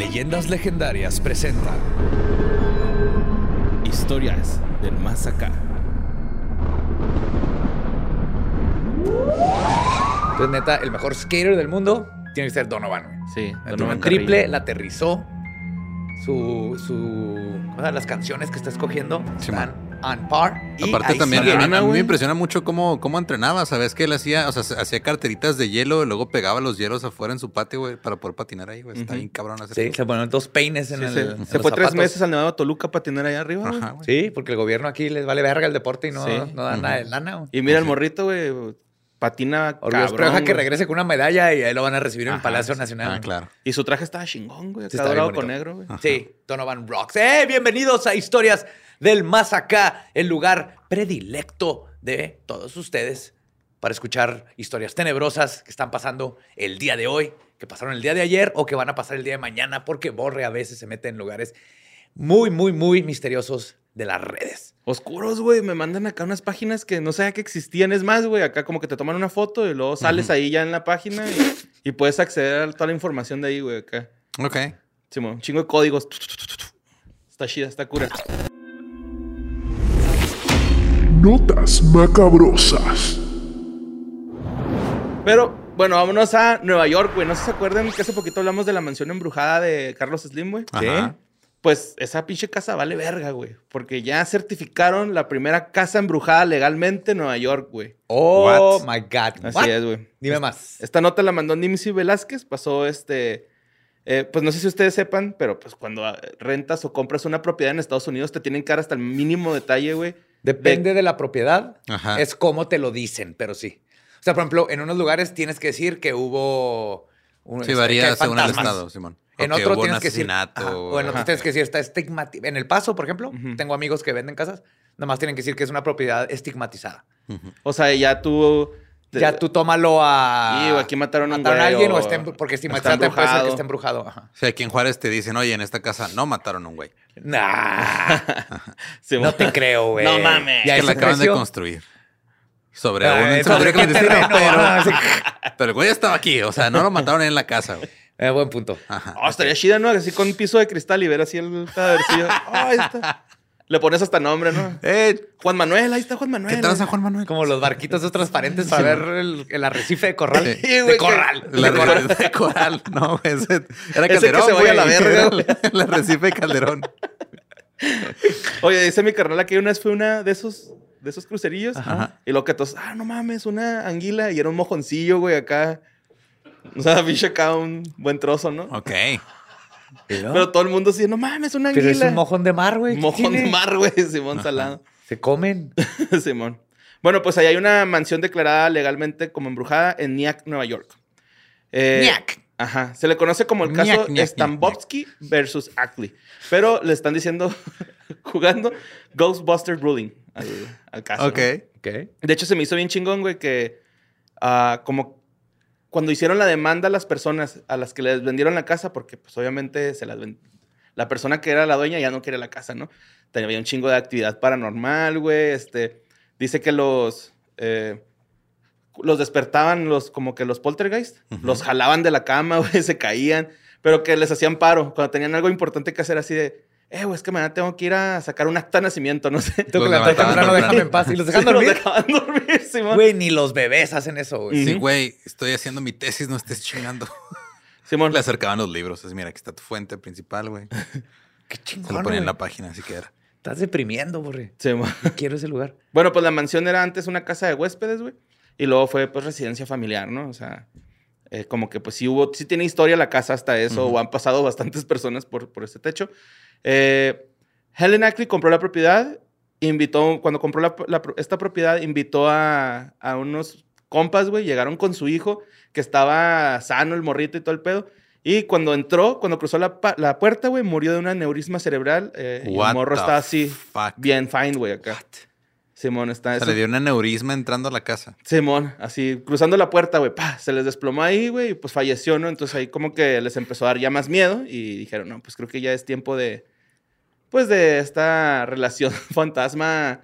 Leyendas Legendarias presenta Historias del más acá. Entonces, neta, el mejor skater del mundo tiene que ser Donovan. Sí, Donovan triple, Carrillo. la aterrizó. Su, su, o sea, las canciones que está escogiendo Sí, están on par. y Aparte ahí también, a, mí- a me impresiona mucho cómo, cómo entrenaba. ¿Sabes que él hacía? O sea, se- hacía carteritas de hielo y luego pegaba los hielos afuera en su patio, güey, para poder patinar ahí, güey. Está bien cabrón hacer Sí, eso. se ponen dos peines en Sí, el. se, en se los fue tres meses al Nevado de Toluca para tener allá arriba. Ajá, güey. Sí, porque el gobierno aquí les vale verga el deporte y no, Sí. no da nada de lana. güey. Y mira el morrito, güey, patina Orgulloso, pero cabrón, deja que regrese con una medalla y ahí lo van a recibir en el Palacio sí. Nacional. Ah, claro. Y su traje estaba chingón, güey. Sí, está dorado con negro, güey. Sí, Donovan Rocks. ¡Eh! Bienvenidos a Historias del Más Acá, el lugar predilecto de todos ustedes para escuchar historias tenebrosas que están pasando el día de hoy, que pasaron el día de ayer o que van a pasar el día de mañana, porque Borre a veces se mete en lugares muy, muy, muy misteriosos de las redes. Oscuros, güey. Me mandan acá unas páginas que no sabía que existían. Es más, güey, acá como que te toman una foto y luego sales ahí ya en la página y, y puedes acceder a toda la información de ahí, güey, acá. Ok. Simón, un chingo de códigos. Está chida, está cura. Notas macabrosas. Pero, bueno, vámonos a Nueva York, güey. No sé si se acuerdan que hace poquito hablamos de la mansión embrujada de Carlos Slim, güey. Ajá. Pues esa pinche casa vale verga, güey. Porque ya certificaron la primera casa embrujada legalmente en Nueva York, güey. Oh What? my God. Así What? es, güey. Dime más. Esta nota la mandó Nimsi Velázquez. Pasó este. eh, pues no sé si ustedes sepan, pero pues cuando ah, rentas o compras una propiedad en Estados Unidos te tienen que dar hasta el mínimo detalle, güey. Depende de la propiedad, Ajá. es como te lo dicen, pero sí. O sea, por ejemplo, en unos lugares tienes que decir que hubo... un- Sí, este, varía según el estado, Simón. En otro tienes que decir... asesinato. ajá, o en otro tienes que decir está estigmatizado. En El Paso, por ejemplo, Ujú. tengo amigos que venden casas, nada más tienen que decir que es una propiedad estigmatizada. O sea, ya tú. Ya tú tómalo a... Sí, o aquí mataron a un mataron a alguien o, o está embru- porque está estigmatizada te puede ser que esté embrujado. Ajá. O sea, aquí en Juárez te dicen, oye, en esta casa no mataron a un güey. Nah, no te creo, güey. No mames. ¿Y a Es que la acaban de construir. Sobre Ah, un entonces, cementerio ¿qué clandestino, terreno? Ah, sí. pero, pero el güey estaba aquí. O sea, no lo mataron en la casa, güey. Eh, buen punto. Ajá. Oh, estaría chida, ¿no? Así con piso de cristal y ver así el cadávercillo. Oh, ahí está. Le pones hasta nombre, ¿no? Eh, Juan Manuel, ahí está Juan Manuel. ¿Qué tranza, Juan Manuel? Como los barquitos esos transparentes para ver el, el arrecife de corral. Sí. Güey, de que- corral. La de corral. de, coral, no, güey, ese era Ese que Calderón, se vaya a la güey, verga, era güey. El arrecife de Calderón. Oye, dice mi carnal que una vez fue una de esos, de esos crucerillos. Ajá. Y lo que todos, ah, no mames, una anguila. Y era un mojoncillo, güey, acá. O sea, bicho acá un buen trozo, ¿no? Ok. Pero todo el mundo decía, no mames, una anguila. Pero es un mojón de mar, güey. ¿qué Mojón de mar, güey, Simón Salado. Se comen. Simón. Bueno, pues ahí hay una mansión declarada legalmente como embrujada en Nyack, Nueva York. Eh, Nyack. Ajajá. Se le conoce como el caso Stambovsky versus Ackley. Pero le están diciendo, jugando Ghostbuster Ruling al, al caso. Ok. ¿no? Ok. De hecho, se me hizo bien chingón, güey, que ah, como cuando hicieron la demanda a las personas a las que les vendieron la casa, porque pues obviamente se las la persona que era la dueña ya no quiere la casa, ¿no? Tenía un chingo de actividad paranormal, güey. Este, dice que los, eh, los despertaban los, como que los poltergeist, los jalaban de la cama, güey, se caían, pero que les hacían paro cuando tenían algo importante que hacer así de, eh, güey, es que mañana tengo que ir a sacar un acta de nacimiento, no sé. Tengo Los que levantar temprano, déjame en paz. ¿Y los dejan Sí, los dormir? dejaban dormir, Simón. Güey, ni los bebés hacen eso, güey. Sí, güey, estoy haciendo mi tesis, no estés chingando. Simón. Le acercaban los libros. Así, mira, aquí está tu fuente principal, güey. Qué Se chingón, lo ponían en la página, así que era. Estás deprimiendo, borre. Simón. Quiero ese lugar. Bueno, pues la mansión era antes una casa de huéspedes, güey. Y luego fue, pues, residencia familiar, ¿no? O sea, eh, como que, pues, sí hubo, sí tiene historia la casa hasta eso, Ujú. o han pasado bastantes personas por, por este techo. Eh, Helen Ackley compró la propiedad, invitó, cuando compró la- la pro- esta propiedad, invitó a, a unos compas, güey, llegaron con su hijo, que estaba sano, el morrito y todo el pedo. Y cuando entró, cuando cruzó la, la puerta, güey, murió de un aneurisma cerebral. eh, y el morro está así, fuck? bien fine, güey, acá. Simón está... Se eso- le dio un aneurisma entrando a la casa. Simón, así cruzando la puerta, güey, pa, se les desplomó ahí, güey, y pues falleció, ¿no? Entonces ahí como que les empezó a dar ya más miedo y dijeron, no, pues creo que ya es tiempo de, pues de esta relación fantasma,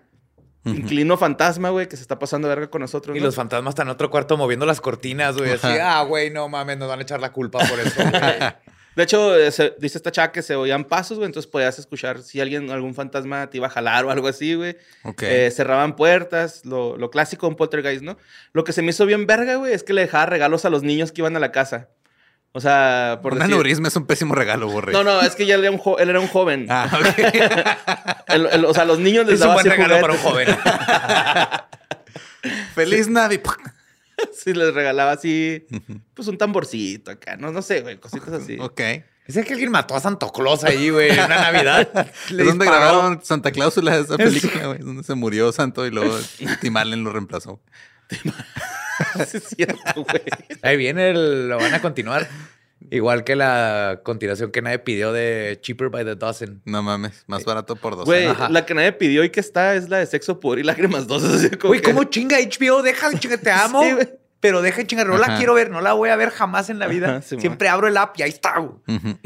inclino fantasma, güey, que se está pasando verga con nosotros. Y ¿no? los fantasmas están en otro cuarto moviendo las cortinas, güey. Así, ah, güey, no mames, nos van a echar la culpa por eso, güey. De hecho, eh, se- dice esta chava que se oían pasos, güey. Entonces podías escuchar si alguien, algún fantasma te iba a jalar o algo así, güey. Ok. Eh, cerraban puertas, lo, lo clásico de un poltergeist, ¿no? Lo que se me hizo bien verga, güey, es que le dejaba regalos a los niños que iban a la casa. O sea, por Un decir... aneurisma es un pésimo regalo, borre. No, no, es que ya él era un, jo- él era un joven. Ah, ok. El- el- o sea, los niños les Es un daba buen así regalo para un juguetes. joven. Feliz Navidad. Sí, les regalaba así, pues un tamborcito acá, no, no sé, güey, cositas así. Ok. Es que alguien mató a Santo Claus ahí, güey, en una Navidad. Le ¿Es donde disparó. grabaron Santa Cláusula esa película, güey? Donde se murió Santo y luego Tim Allen lo reemplazó. Sí, es cierto, güey. Ahí viene, el- lo van a continuar. Igual que la continuación que nadie pidió de Cheaper by the Dozen. No mames, más barato por dos. Güey, la que nadie pidió y que está es la de sexo, pudor y lágrimas dos. Así como Güey, que- ¿cómo chinga HBO? Deja de chingar, te amo. Sí, güey. pero deja de chingar, no la quiero ver, no la voy a ver jamás en la vida. Ajá, sí, Siempre abro el app y ahí está. Ujú.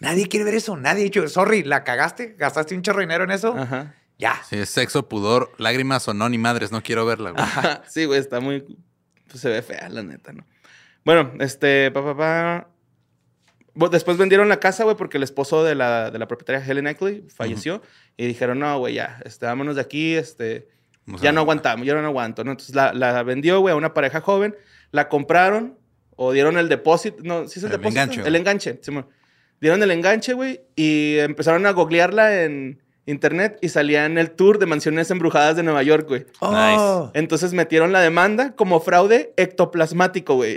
Nadie quiere ver eso, nadie ha dicho, sorry, la cagaste, gastaste un chorro de dinero en eso. Ajá. Ya. Sí, es sexo, pudor, lágrimas o no, ni madres, no quiero verla, güey. Ajá, Sí, güey, está muy. Pues se ve fea, la neta, ¿no? Bueno, este, papá, pa, después vendieron la casa, güey, porque el esposo de la, de la propietaria, Helen Eckley, falleció. Y dijeron, no, güey, ya, este, vámonos de aquí, este. Vamos ya no aguantamos, ya no aguanto, ¿no? Entonces la, la vendió, güey, a una pareja joven, la compraron o dieron el depósito, no, ¿sí es el, El depósito? enganche, El enganche, Simón. Dieron el enganche, güey, y empezaron a googlearla en internet y salía en el tour de mansiones embrujadas de Nueva York, güey. Oh, Entonces metieron la demanda como fraude ectoplasmático, güey.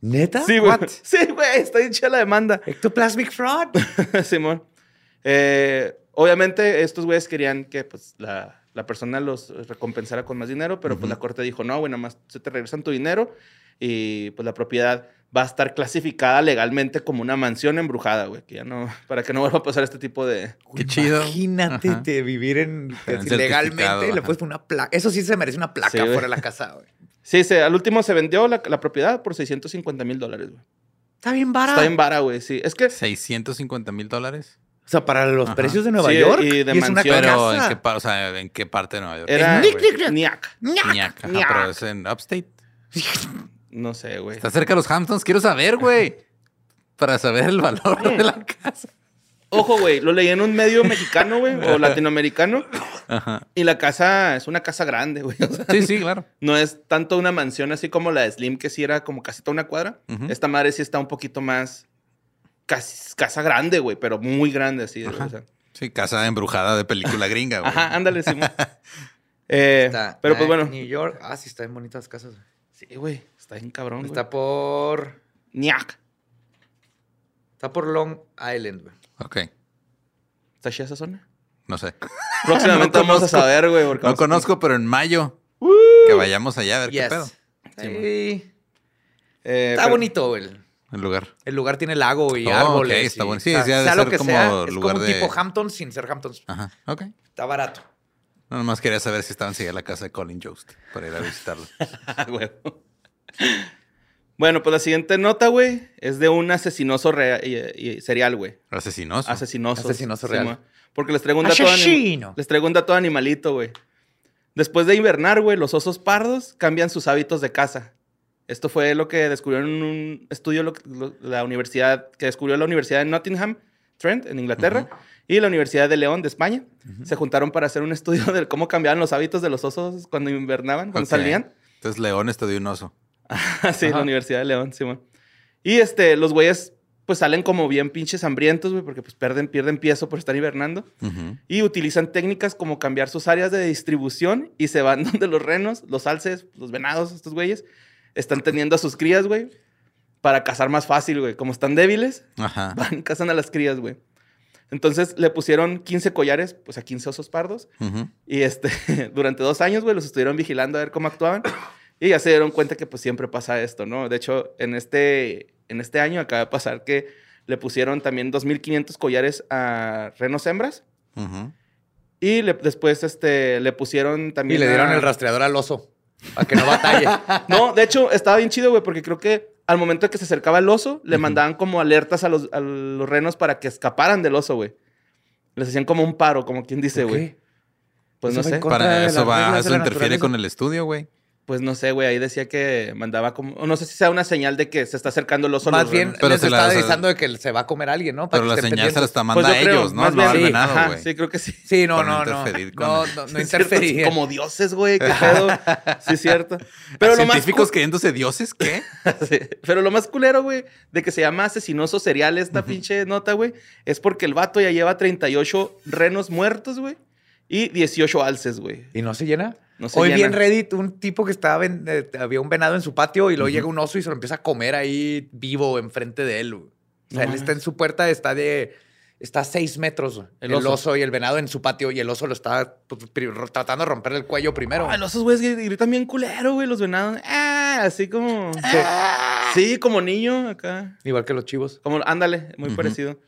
¿Neta? Sí, güey. What? Sí, güey, está hecha la demanda. Ectoplasmic fraud. Simón. Eh, obviamente, estos güeyes querían que pues, la, la persona los recompensara con más dinero, pero pues la corte dijo, no, güey, nada más se te regresan tu dinero y pues la propiedad va a estar clasificada legalmente como una mansión embrujada, güey, que ya no, para que no vuelva a pasar este tipo de... Qué chido. Imagínate Ajá. de vivir en certificado, legalmente y le ajá. puedes poner una placa. Eso sí se merece una placa Sí, fuera de la casa, güey. Sí, se, al último se vendió la, la propiedad por 650 mil dólares, güey. Está bien vara. Está en vara, güey, sí. Es que... 650 mil dólares. O sea, para los Ajá. precios de Nueva Sí, York. y de es una mansión. Pero ¿en qué, o sea, ¿en qué parte de Nueva York? Era... Nick, güey, Nick, Nick. Niac. Ñac. Ajá, Ñac. pero es en Upstate. No sé, güey. Está cerca de los Hamptons. Quiero saber, güey. Para saber el valor de la casa. Ojo, güey, lo leí en un medio mexicano, güey, o latinoamericano. Ajá. Y la casa es una casa grande, güey. O sea, Sí, sí, claro. no es tanto una mansión así como la de Slim, que sí era como casi toda una cuadra. Esta madre sí está un poquito más. Casi, casa grande, güey, pero muy grande así. Ajá. o sea. Sí, casa embrujada de película gringa, güey. Ajá, ándale, Simón. Eh, Está pero pues en bueno. New York. Ah, sí, está en bonitas casas. güey. Sí, güey, está bien cabrón. güey. Está por. Ñac. Está por Long Island, güey. Ok. ¿Está chida esa zona? No sé. Próximamente No vamos a saber, güey. porque No a- conozco, pero en mayo. Que vayamos allá a ver qué pedo. Sí. Eh, Está pero- bonito, güey. El lugar. El lugar tiene lago y Oh, árboles. ok, está bueno. Sí, o sea, sí, lo que como sea, es lugar como un de- tipo Hamptons sin ser Hamptons. Ajá. Ok. Está barato. No, nomás quería saber si estaban enseguida la casa de Colin Jost para ir a visitarlo. Ah, güey. Bueno, pues la siguiente nota, güey, es de un asesinoso serial, güey. Asesinoso. Asesinoso. Asesinoso real. Porque les traigo un dato, les traigo un dato animalito, güey. Después de invernar, güey, los osos pardos cambian sus hábitos de caza. Esto fue lo que descubrieron en un estudio, lo- lo- la universidad, que descubrió la Universidad de Nottingham, Trent, en Inglaterra, y la Universidad de León, de España. Se juntaron para hacer un estudio de cómo cambiaban los hábitos de los osos cuando invernaban, cuando salían. Entonces León estudió un oso. sí, la Ajá. Universidad de León, Simón. Y este, los güeyes, pues salen como bien pinches hambrientos, güey, porque pues pierden, pierden piezo por estar hibernando. Y utilizan técnicas como cambiar sus áreas de distribución y se van donde los renos, los alces, los venados, estos güeyes, están teniendo a sus crías, güey, para cazar más fácil, güey. Como están débiles, Ajá. van cazan a las crías, güey. Entonces le pusieron 15 collares, pues a 15 osos pardos. Y este, durante dos años, güey, los estuvieron vigilando a ver cómo actuaban. Y ya se dieron cuenta que pues siempre pasa esto, ¿no? De hecho, en este, en este año acaba de pasar que le pusieron también 2.500 collares a renos hembras. Y le- después este, le pusieron Y también... le dieron a- el rastreador al oso. Para que no batalle. No, de hecho, estaba bien chido, güey, porque creo que al momento de que se acercaba el oso, le mandaban como alertas a los, a los renos para que escaparan del oso, güey. Les hacían como un paro, como quien dice, ¿Por güey. Pues no Eso sé. Para eso va, eso interfiere con el estudio, güey. Pues no sé, güey, ahí decía que mandaba como, o no sé si sea una señal de que se está acercando el oso. Más los bien. Pero les se está avisando de que se va a comer a alguien, ¿no? Para Pero que la señal se la está Pues mandando a ellos, ¿no? más No bien, sí, venado, ajá, güey. Sí, creo que sí. Sí, no, no, no no. con No, no, Sí, interferir. Como dioses, güey, qué pedo. Sí, es cierto. Pero lo más ¿Científicos cu- creyéndose dioses? ¿Qué? Sí, Pero lo más culero, güey, de que se llama asesinoso serial esta pinche nota, güey, es porque el vato ya lleva 38 renos muertos, güey, y 18 alces, güey. ¿Y no se llena? No Hoy vi en Reddit un tipo que estaba eh, había un venado en su patio y luego llega un oso y se lo empieza a comer ahí vivo enfrente de él. güey. O sea, No él está en su puerta, está de está a seis metros güey. El el, oso. oso. y el venado en su patio y el oso lo está pues, tratando de romper el cuello primero. Los esos güeyes que gritan bien culero, güey, los venados. Ah, así como... Sí, como niño acá. Igual que los chivos. Como, ándale, muy parecido.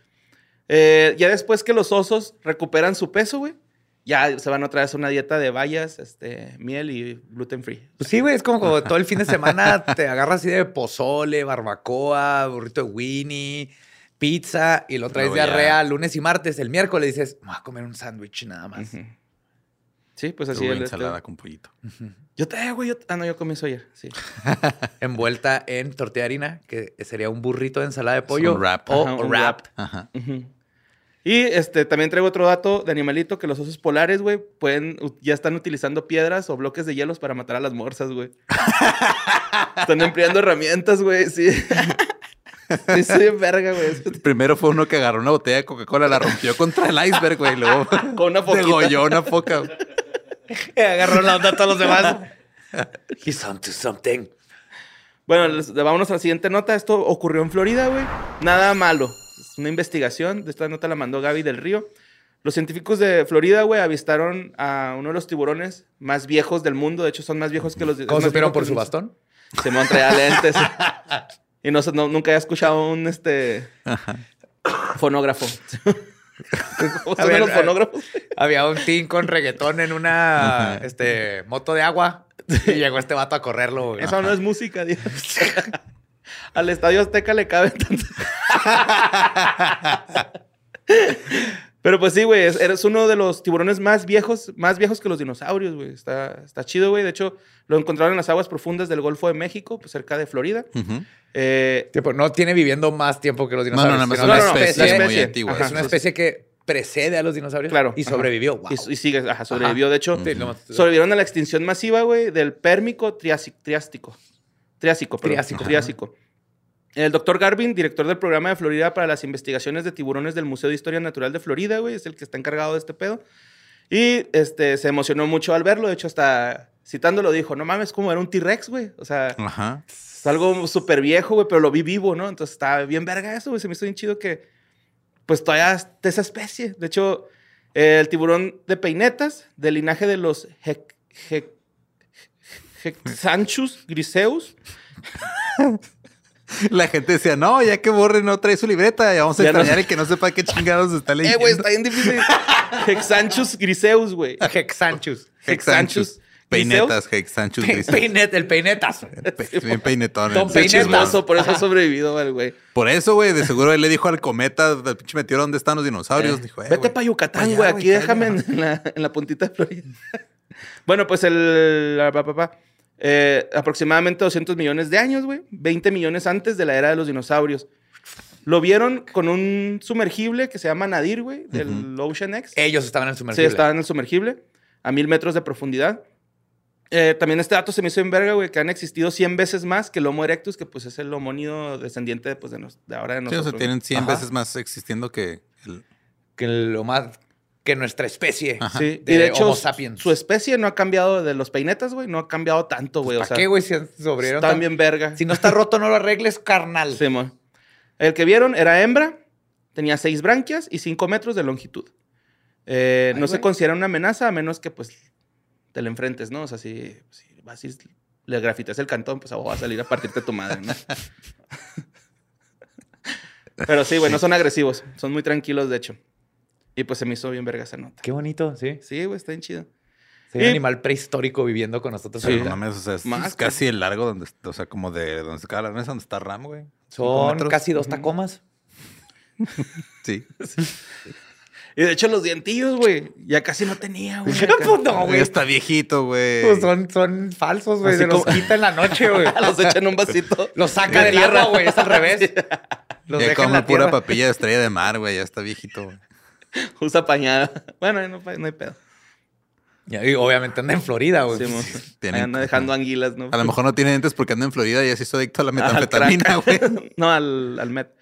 Eh, ya después que los osos recuperan su peso, güey, ya se van otra vez a una dieta de bayas, este, miel y gluten free. Pues sí, güey, es como, como todo el fin de semana te agarras así de pozole, barbacoa, burrito de Winnie, pizza y lo traes ya- diarrea lunes y martes. El miércoles dices, me voy a comer un sándwich nada más. Sí, pues así este- ensalada con pollito. Yo te, güey, yo... Ah, no, yo comí eso ayer, sí. envuelta en tortilla de harina, que sería un burrito de ensalada de pollo. un wrap. O Ajá, un wrap. Ajá. Ujú. Y este, también traigo otro dato de animalito, que los osos polares, güey, pueden, ya están utilizando piedras o bloques de hielos para matar a las morsas, güey. están empleando herramientas, güey, sí. sí, verga, güey. Primero fue uno que agarró una botella de Coca-Cola, la rompió contra el iceberg, güey. y Luego Con una foquita. degolló una foca. güey. Agarró la onda a todos los demás. He's on to something. Bueno, les- vámonos a la siguiente nota. Esto ocurrió en Florida, güey. Nada malo. Una investigación. Esta nota la mandó Gaby del Río. Los científicos de Florida, güey, avistaron a uno de los tiburones más viejos del mundo. De hecho, son más viejos que los... ¿Cómo supieron por su bastón? Simón traía lentes. y no, nunca había escuchado un este fonógrafo. ¿Cómo ver, los fonógrafos? Había un team con reggaetón en una este, moto de agua y llegó este vato a correrlo. güey. Eso no es música, Dios. Al Estadio Azteca le cabe tanto. Pero pues sí, güey, es- eres uno de los tiburones más viejos, más viejos que los dinosaurios, güey. Está, está chido, güey. De hecho, lo encontraron en las aguas profundas del Golfo de México, pues cerca de Florida. Eh, Tipo, no tiene viviendo más tiempo que los No, dinosaurios. no, no, es sino una no, no, especie, muy antigua. Ajá. Es una especie que precede a los dinosaurios claro. y sobrevivió. Wow. Y, y sigue, ajá, sobrevivió. De hecho, Sí, sobrevivieron a la extinción masiva, güey, del pérmico triásico. Triástico. Triásico, perdón. Triásico. Triásico. El doctor Garvin, director del programa de Florida para las investigaciones de tiburones del Museo de Historia Natural de Florida, güey, es el que está encargado de este pedo. Y este, se emocionó mucho al verlo. De hecho, hasta citándolo dijo, no mames, como era un T-Rex, güey. O sea, Ajá. es algo súper viejo, güey, pero lo vi vivo, ¿no? Entonces está bien verga eso, güey. Se me hizo bien chido que, pues, todavía de esa especie. De hecho, eh, el tiburón de peinetas, del linaje de los Hexanchus griseus. La gente decía, no, ya que Borre no trae su libreta, ya vamos a Ya no- extrañar el que no sepa qué chingados está Eh, leyendo. güey, está bien difícil. Hexanchus griseus, güey. Hexanchus. Hexanchus. Peinetas, Hexanchus. Grises. peinet, el peinetazo. Pe- Bien peinetón. Don el Qué Peineta. pinche chismoso, güey. por eso ha sobrevivido, el güey. Por eso, güey, de seguro él le dijo al cometa, del pinche meteoro, ¿dónde están los dinosaurios? Eh, Dijo, eh, Vete para Yucatán, güey. Aquí déjame en la, en la puntita de Florida. bueno, pues el. la- pa- pa- pa, eh, aproximadamente 200 millones de años, güey. 20 millones antes de la era de los dinosaurios. Lo vieron con un sumergible que se llama Nadir, güey, del Ocean X. Ellos estaban en el Sí, sumergible. estaba en el sumergible, a mil metros de profundidad. Eh, también este dato se me hizo en verga, güey, que han existido 100 veces más que el Homo erectus, que pues es el homónido descendiente pues, de, nos- de ahora de Sí, o nosotros. sea, tienen 100 Ajá. veces más existiendo que el... Que lo más... Que nuestra especie. Sí, de y de hecho, Homo sapiens. su especie no ha cambiado de los peinetas, güey, no ha cambiado tanto, güey. o ¿Para sea, qué, güey? Si sobrevivieron están tan- bien verga. Si no está roto, no lo arregles, carnal. Simón. El que vieron era hembra, tenía seis branquias y 5 metros de longitud. Eh, Ay, no se considera una amenaza a menos que, pues, te la enfrentes, ¿no? O sea, si, si vas y le grafitas el cantón, pues va a salir a partirte tu madre, ¿no? Pero sí, güey, no son agresivos. Son muy tranquilos, de hecho. Y pues se me hizo bien verga esa nota. Qué bonito, sí. Sí, güey, está bien chido. Sí, un Y- animal prehistórico viviendo con nosotros. Ahorita. no mames, o sea, es, Más es que- casi el largo donde, o sea, como de donde se cae la mesa, donde está Ram, güey. Son casi dos tacomas. Sí. Y de hecho, los dientillos, güey, ya casi no tenía, güey. Pues no, güey. Ya está viejito, güey. Pues son, son falsos, güey. Se los quita en la noche, güey. los echa en un vasito. Los saca del agua, güey. Es al revés. Los ya deja en la pura papilla de estrella de mar, güey. Ya está viejito, güey. Usa pañada. Bueno, no, no hay pedo. Y obviamente anda en Florida, güey. Sí, anda dejando anguilas, ¿no? A lo mejor no tiene dientes porque anda en Florida y ya se hizo adicto a la Al metanfetamina, güey. no, al, al Met.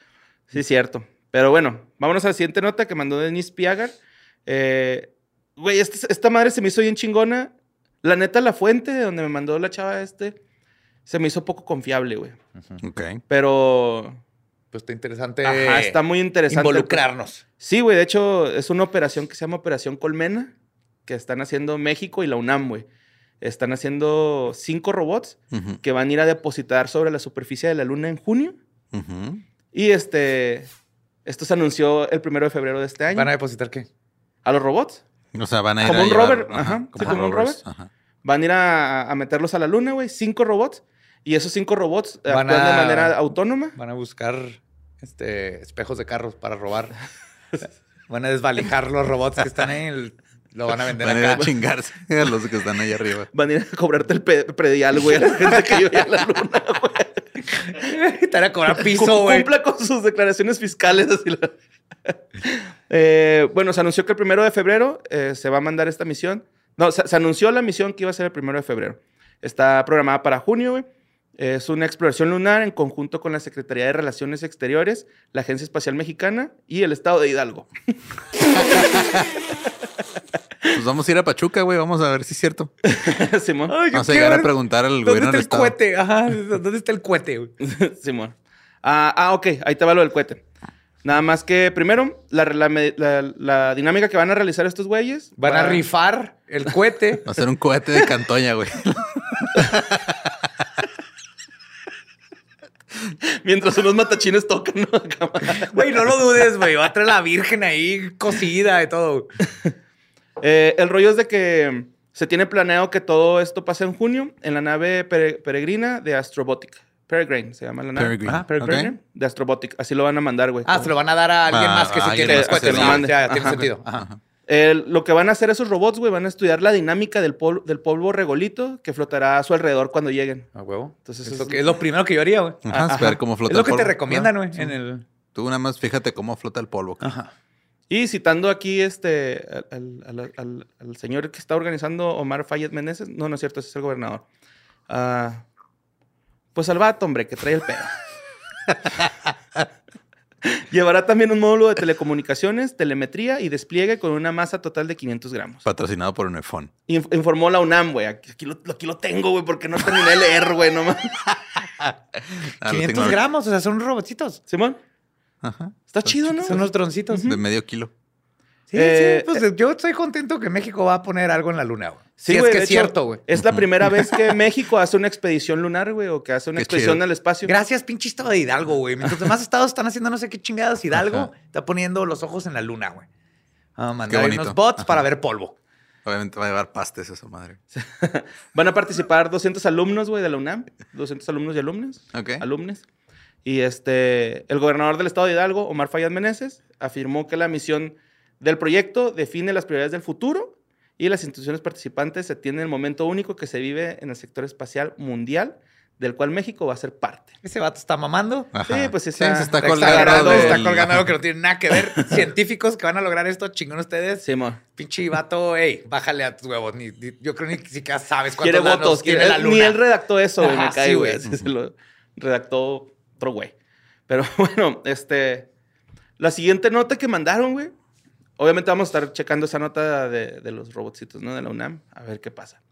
Sí, cierto. Pero bueno, vámonos a la siguiente nota que mandó Denise Piagar. Eh, Güey, esta madre se me hizo bien chingona. La neta, la fuente de donde me mandó la chava este se me hizo poco confiable, güey. Ok. Pero Pues está interesante. ajá, está muy interesante. Involucrarnos. Sí, güey. De hecho, es una operación que se llama Operación Colmena, que están haciendo México y la UNAM, güey. Están haciendo cinco robots que van a ir a depositar sobre la superficie de la Luna en junio. Y este, esto se anunció el primero de febrero de este año. ¿Van a depositar qué? A los robots. O sea, van a ir Como a un llevar- rover, ajá, sí, como un ajá. Van a ir a, a meterlos a la Luna, güey. Cinco robots. Y esos cinco robots Van actúan de a- manera autónoma. Van a buscar este, espejos de carros para robar. Van a desvalijar los robots que están ahí. el- Lo van a vender Van a ir a acá. chingarse a los que están ahí arriba. Van a ir a cobrarte el predial, güey, a la gente que vive en la Luna, güey. Te van a cobrar piso, güey. Cumpla con sus declaraciones fiscales. Así la- Eh, bueno, se anunció que el primero de febrero eh, se va a mandar esta misión. No, se, se anunció la misión que iba a ser el primero de febrero. Está programada para junio, güey. Es una exploración lunar en conjunto con la Secretaría de Relaciones Exteriores, la Agencia Espacial Mexicana y el Estado de Hidalgo. Pues vamos a ir a Pachuca, güey. Vamos a ver si es cierto. Simón. Ay, Vamos a llegar a preguntar al ¿Dónde gobierno está del el estado. cohete? Ajá. ¿Dónde está el cohete, güey? Simón. Ah, ah, ok. Ahí te va lo del cohete. Nada más que primero, la, la la- la dinámica que van a realizar estos güeyes. Van a rifar el cohete. Va a ser un cohete de cantoña, güey. Mientras unos matachines tocan, ¿no? Cámara. Güey, no lo dudes, güey. Va a traer la virgen ahí cocida y todo. Eh, el rollo es de que se tiene planeado que todo esto pase en junio en la nave pere- peregrina de Astrobotic. Peregrine se llama la nave. Peregrine. Ajá, Peregrine. Ok. De Astrobotic. Así lo van a mandar, güey. Ah, se lo van a dar a alguien Ah, más que tiene más los que se lo Ah, mande. Ya, tiene Ajá. sentido. Ajá. Lo que van a hacer esos robots, güey, van a estudiar la dinámica del, pol- del polvo regolito que flotará a su alrededor cuando lleguen. A huevo. Entonces, es, es- lo que, es lo primero que yo haría, güey. Ajá, Ajá. ver cómo flota Es lo el que te recomiendan, Ah, güey. sí. En el... Tú nada más fíjate cómo flota el polvo. Ajá. Y citando aquí este, al, al- al- al- al señor que está organizando, Omar Fayed Meneses. No, no es cierto, ese es el gobernador. Ah, pues al vato, hombre, que trae el pedo. Llevará también un módulo de telecomunicaciones, telemetría y despliegue con una masa total de 500 gramos. Patrocinado por un iPhone. Inf- informó la UNAM, güey. Aquí, lo, aquí lo tengo, güey, porque no terminé de leer, güey, nomás. Ah, lo 500 tengo- gramos, o sea, son robotitos. Simón, Ajá. está chido, ¿no? Son unos droncitos. De medio kilo. Sí, Eh, sí, pues yo estoy contento que México va a poner algo en la luna, güey. Sí, Sí, güey, es que es hecho, cierto, güey. Es la primera vez que México hace una expedición lunar, güey, o que hace una Qué expedición chido. al espacio. Gracias, pinche estado de Hidalgo, güey. Mientras los demás estados están haciendo no sé qué chingados, Hidalgo Ajá. está poniendo los ojos en la luna, güey. Vamos a Qué mandar unos bots Ajá. para ver polvo. Obviamente va a llevar pastes esa madre. Van a participar 200 alumnos, güey, de la UNAM. 200 alumnos y alumnas. Ok. Alumnes. Y este, el gobernador del estado de Hidalgo, Omar Fayad Meneses, afirmó que la misión del proyecto define las prioridades del futuro y las instituciones participantes se tienen el momento único que se vive en el sector espacial mundial, del cual México va a ser parte. Ese vato está mamando. Ajá. Sí, pues está- se está está colgando. está colgando algo que no tiene nada que ver. Científicos que van a lograr esto, chingón ustedes. Simón. Pinche vato, ey, bájale a tus huevos. Ni, ni- yo creo ni siquiera sabes cuántos Quiere danos votos. tiene quiere- la luna. Ni él redactó eso, güey. Ajá, Me cae, sí. Así se lo redactó otro güey. Pero bueno, este. La siguiente nota que mandaron, güey. Obviamente vamos a estar checando esa nota de, de los robotcitos, ¿no? De la UNAM. A ver qué pasa.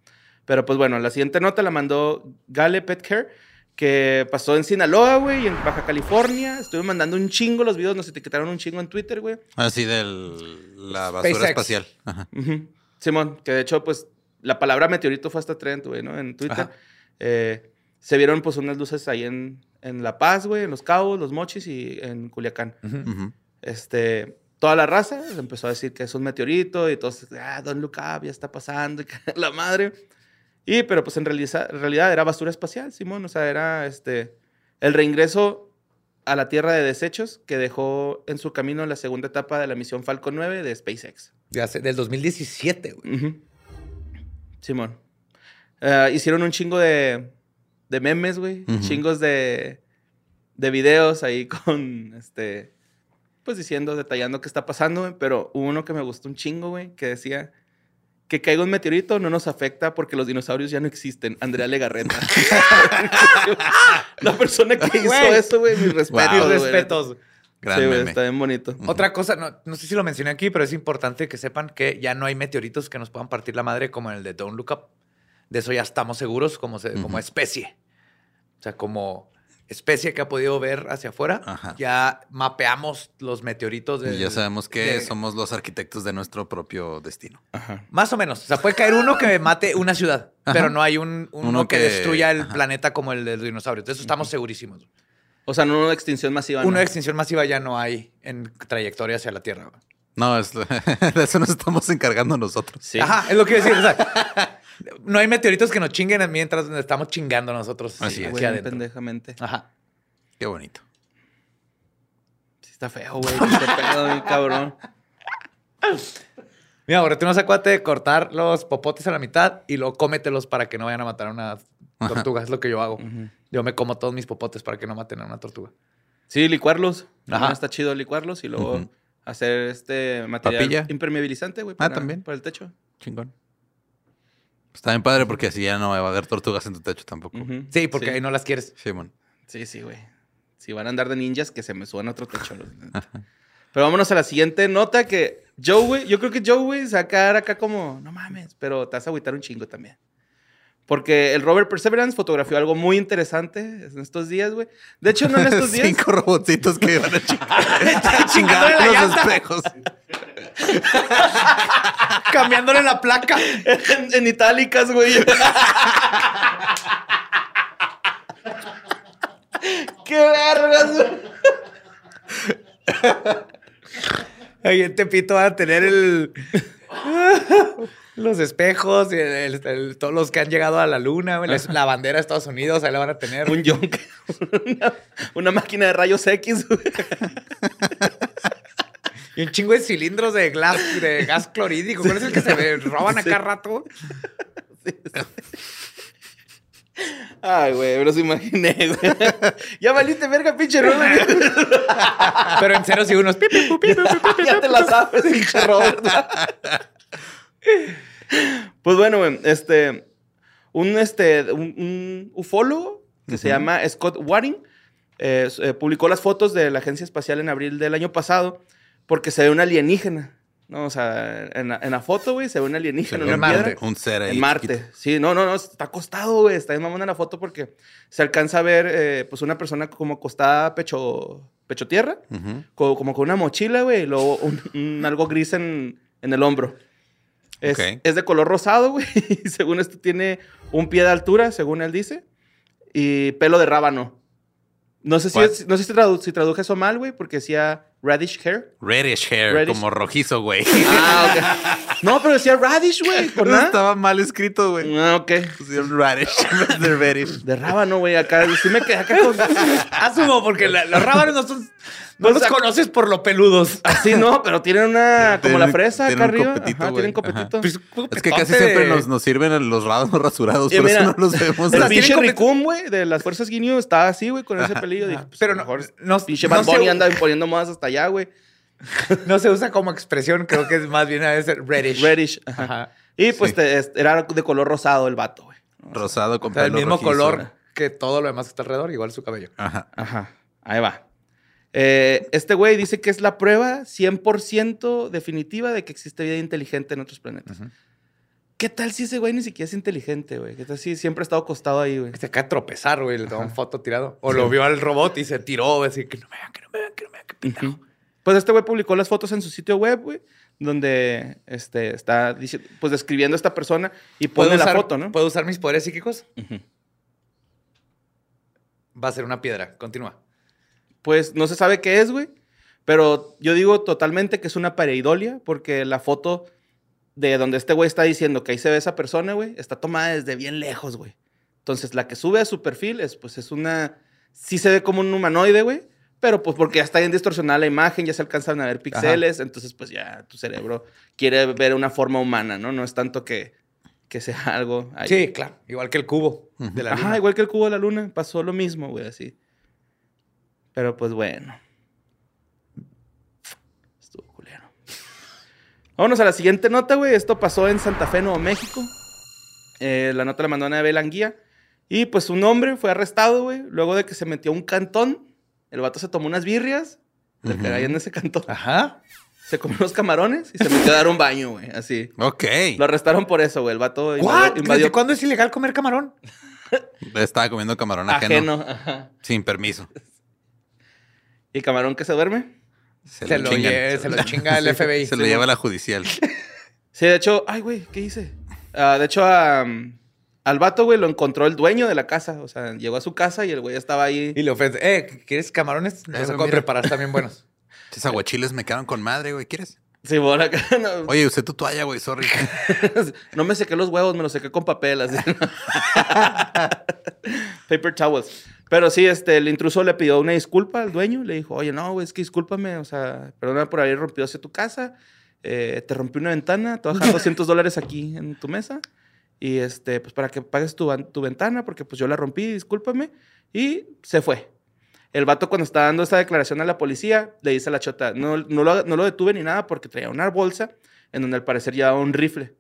Pero pues bueno, la siguiente nota la mandó Gale Petcare, que pasó en Sinaloa, güey, y en Baja California. Estuve mandando un chingo los videos, nos etiquetaron un chingo en Twitter, güey. Así de la basura SpaceX. espacial. Ajá. Simón, que de hecho, pues, la palabra meteorito fue hasta trend, güey, ¿no? En Twitter. Ajá. Eh, se vieron, pues, unas luces ahí en, en La Paz, güey, en Los Cabos, Los Mochis y en Culiacán. Ujú. Este, toda la raza empezó a decir que es un meteorito y todos, ah, Don Look Up, ya está pasando, y la madre. Y, pero pues en realidad, en realidad era basura espacial, Simón, o sea, era este, el reingreso a la Tierra de desechos que dejó en su camino la segunda etapa de la misión Falcon 9 de SpaceX. De hace- del 2017, güey. Ujú. Simón. Eh, hicieron un chingo de, de memes, güey. Ujú. Chingos de, de videos ahí con, este, pues diciendo, detallando qué está pasando, güey. Pero hubo uno que me gustó un chingo, güey, que decía que caiga un meteorito no nos afecta porque los dinosaurios ya no existen. Andrea Legarreta. La persona que hizo Güey. eso, güey, mis respetos. Mis güey. respetos. Gran Sí, güey, está bien bonito. Otra cosa, no, no sé si lo mencioné aquí, pero es importante que sepan que ya no hay meteoritos que nos puedan partir la madre como en el de Don't Look Up. De eso ya estamos seguros como, se- como Ujú. especie. O sea, como especie que ha podido ver hacia afuera, Ajá. ya mapeamos los meteoritos. Y del- ya sabemos que de- somos los arquitectos de nuestro propio destino. Ajá. Más o menos. O sea, puede caer uno que mate una ciudad, Ajá. pero no hay un, uno, Uno que, que- destruya el ajá. planeta como el de los dinosaurios. De eso estamos segurísimos. O sea, no una extinción masiva. Una ¿no? extinción masiva ya no hay en trayectoria hacia la Tierra. No, es, de eso nos estamos encargando nosotros. Sí. Ajá, es lo que iba a decir. o sea, no hay meteoritos que nos chinguen mientras nos estamos chingando nosotros Así es. Pendejamente. Ajá. Qué bonito. Sí está feo, güey. Este pedo, cabrón. Mira, ahora tú no se acuérdate de cortar los popotes a la mitad y luego cómetelos para que no vayan a matar a una tortuga. Es lo que yo hago. Yo me como todos mis popotes para que no maten a una tortuga. Sí, licuarlos. Ajá. Está chido licuarlos y luego hacer este material Papilla. impermeabilizante, güey. Ah, también. Para el techo. Chingón. Está bien padre porque así ya no va a haber tortugas en tu techo tampoco. Sí, porque Sí. ahí no las quieres. Simón. Sí, sí, güey. Si van a andar de ninjas, que se me suban a otro techo. Pero vámonos a la siguiente nota que Joe, güey, yo creo que Joe, güey, sacar acá como, no mames, pero te vas a agüitar un chingo también. Porque el Robert Perseverance fotografió algo muy interesante en estos días, güey. De hecho, no en estos días. Cinco robotcitos que a chingar, los espejos. Cambiándole la placa. en, en itálicas, güey. ¡Qué vergas! Ahí en Tepito van a tener el. Los espejos, y el- el- el- todos los que han llegado a la luna, la bandera de Estados Unidos, ahí la van a tener. Un yonk. Una, una máquina de rayos X. Y un chingo de cilindros de, de gas clorídrico. ¿Cuál es el que se roban acá rato? Ay, güey, me los imaginé, güey. Ya valiste verga, pinche Robert. Pero en ceros y unos. Ya te la sabes, pinche Robert. pues bueno, güey, este. Un, este, un, un ufólogo que se llama Scott Waring eh, eh, publicó las fotos de la Agencia Espacial en abril del año pasado porque se ve un alienígena. ¿no? O sea, en la, en la foto, güey, se ve un alienígena, ve una en Marte. piedra. Un ser ahí. En Marte. chiquito. Sí, no, no, no, está acostado, güey. Está bien mamona la foto porque se alcanza a ver, eh, pues, una persona como acostada pecho, pecho tierra, como, con una mochila, güey, y luego un, un algo gris en, en el hombro. Es, Ok. es de color rosado, güey. Y según esto tiene un pie de altura, según él dice, y pelo de rábano. No sé si, es- no sé si, tradu- si traduje eso mal, güey, porque decía radish hair. Reddish hair, como rojizo, güey. Ah, ok. No, pero decía radish, güey, por nada. Estaba mal escrito, güey. Ah, ok. Pusieron radish en vez de reddish. De rábano, güey, acá. Sí me quedé acá con... Asumo, porque los rábanos no son. No los conoces por lo peludos. Así no, pero tienen una... Como la fresa acá arriba. Ajá, tienen copetito. Pues, Es que casi siempre nos, nos sirven los rábanos rasurados, por eso no los vemos El pinche Ricum, güey, de las fuerzas Guineo, estaba así, güey, con ese pelillo. Dije, pues, Pero no- no- pinche Bad se- Bunny anda poniendo modas hasta allá, güey. No se usa como expresión, creo que es más bien a veces reddish. Reddish. Ajá. Y pues era de color rosado el vato, güey. Rosado con O sea, el pelo mismo color que todo lo demás que está alrededor, igual su cabello. Ajá. Ajá. Ahí va. Eh, este güey dice que es la prueba 100% definitiva de que existe vida inteligente en otros planetas. ¿Qué tal si ese güey ni siquiera es inteligente, güey? ¿Qué tal si siempre ha estado acostado ahí, güey? Se acaba de tropezar, güey, le tomó una foto tirado. O lo vio al robot y se tiró, así que no me vean, que no me vean, que no me vean, que pendejo. Pues este güey publicó las fotos en su sitio web, güey, donde este, está pues describiendo a esta persona y ¿Puedo pone la usar- foto, ¿no? ¿Puedo usar mis poderes psíquicos? Va a ser una piedra. Continúa. Pues no se sabe qué es, güey, pero yo digo totalmente que es una pareidolia porque la foto de donde este güey está diciendo que ahí se ve esa persona, güey, está tomada desde bien lejos, güey. Entonces la que sube a su perfil es, pues es una, sí se ve como un humanoide, güey, Pero pues porque ya está bien distorsionada la imagen, ya se alcanzan a ver píxeles, entonces pues ya tu cerebro quiere ver una forma humana, ¿no? No es tanto que, que sea algo ahí. Sí, claro. Igual que el cubo de la Ajá, luna. igual que el cubo de la luna, pasó lo mismo, güey, así. Pero pues bueno. Estuvo culero. Vámonos a la siguiente nota, güey. Esto pasó en Santa Fe, Nuevo México. Eh, la nota la mandó Anabel Anguía. Y pues un hombre fue arrestado, güey, luego de que se metió a un cantón. El vato se tomó unas birrias, que Ujú. hay en ese cantón. Ajá. Se comió unos camarones y se metió a dar un baño, güey, así. Ok. Lo arrestaron por eso, güey. El vato ¿What? invadió, ¿Desde invadió cuándo es ilegal comer camarón? Estaba comiendo camarón ajeno. ajeno. Ajá. Sin permiso. ¿Y camarón que se duerme? Se, lo, chingan. lle- se lo chinga el FBI. Se lo lleva a la judicial. Sí, de hecho, ay, güey, ¿qué hice? Ah, de hecho, a, al vato, güey, lo encontró el dueño de la casa. O sea, llegó a su casa y el güey estaba ahí. Y le ofrece, eh, ¿quieres camarones? Los Eh, acabo de mira. preparar, están bien buenos. Ah. Esos aguachiles me quedaron con madre, güey. ¿Quieres? Sí, por acá. No, Oye, usé tu toalla, güey. Sorry. no me sequé los huevos, me los sequé con papel, así. Paper towels. Pero sí, este, el intruso le pidió una disculpa al dueño. Le dijo, oye, no, güey, es que discúlpame. O sea, perdona por haber rompido hacia tu casa. eh, te rompí una ventana. Te voy a dejar 200 dólares aquí en tu mesa. Y este, pues para que pagues tu, tu ventana, porque pues yo la rompí, discúlpame. Y se fue. El vato cuando está dando esa declaración a la policía, le dice a la chota, no, no, lo, no lo detuve ni nada porque traía una bolsa en donde al parecer llevaba un rifle.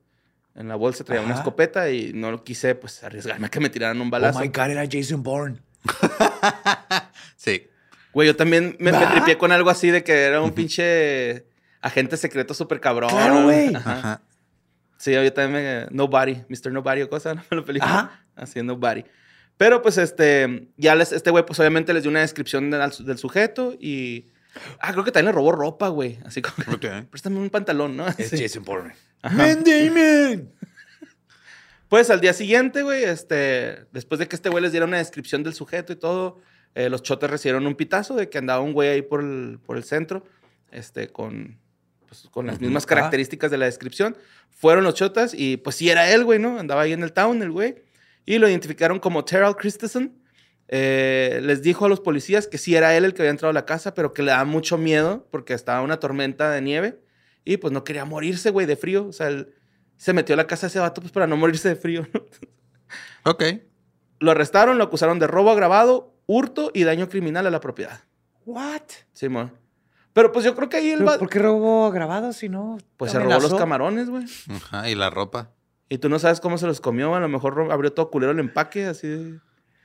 En la bolsa traía una Ajá. escopeta y no lo quise pues arriesgarme a que me tiraran un Oh balazo. my God, era Jason Bourne. Sí. Güey, yo también me, me tripié con algo así de que era un pinche agente secreto súper cabrón. Claro, güey. Ajá. Ajá. Sí, yo también me... Nobody, Mr. Nobody o cosa, ¿no? La película. Ajá. Así, Nobody. Pero pues este, ya les, este güey pues obviamente les dio una descripción del, del sujeto y... Ah, creo que también le robó ropa, güey. Así como... que, Ok. Préstame un pantalón, ¿no? Es Así. Jason Bourne. Man Damon. Pues al día siguiente, güey, este, después de que este güey les diera una descripción del sujeto y todo, eh, los chotes recibieron un pitazo de que andaba un güey ahí por el, por el centro, este, con, pues, con las mismas características de la descripción. Fueron los chotas y pues sí era él, güey, ¿no? Andaba ahí en el town, el güey. Y lo identificaron como Terrell Christensen. Eh, les dijo a los policías que sí era él el que había entrado a la casa, pero que le daba mucho miedo porque estaba una tormenta de nieve y pues no quería morirse, güey, de frío. O sea, él se metió a la casa de ese vato pues para no morirse de frío, ¿no? Ok. Lo arrestaron, lo acusaron de robo agravado, hurto y daño criminal a la propiedad. What? Simón. Pero pues yo creo que ahí el ¿Pero va- ¿Por qué robó grabado si no? Pues se robó los camarones, güey. Ajá. Y la ropa. Y tú no sabes cómo se los comió. A lo mejor abrió todo culero el empaque, así de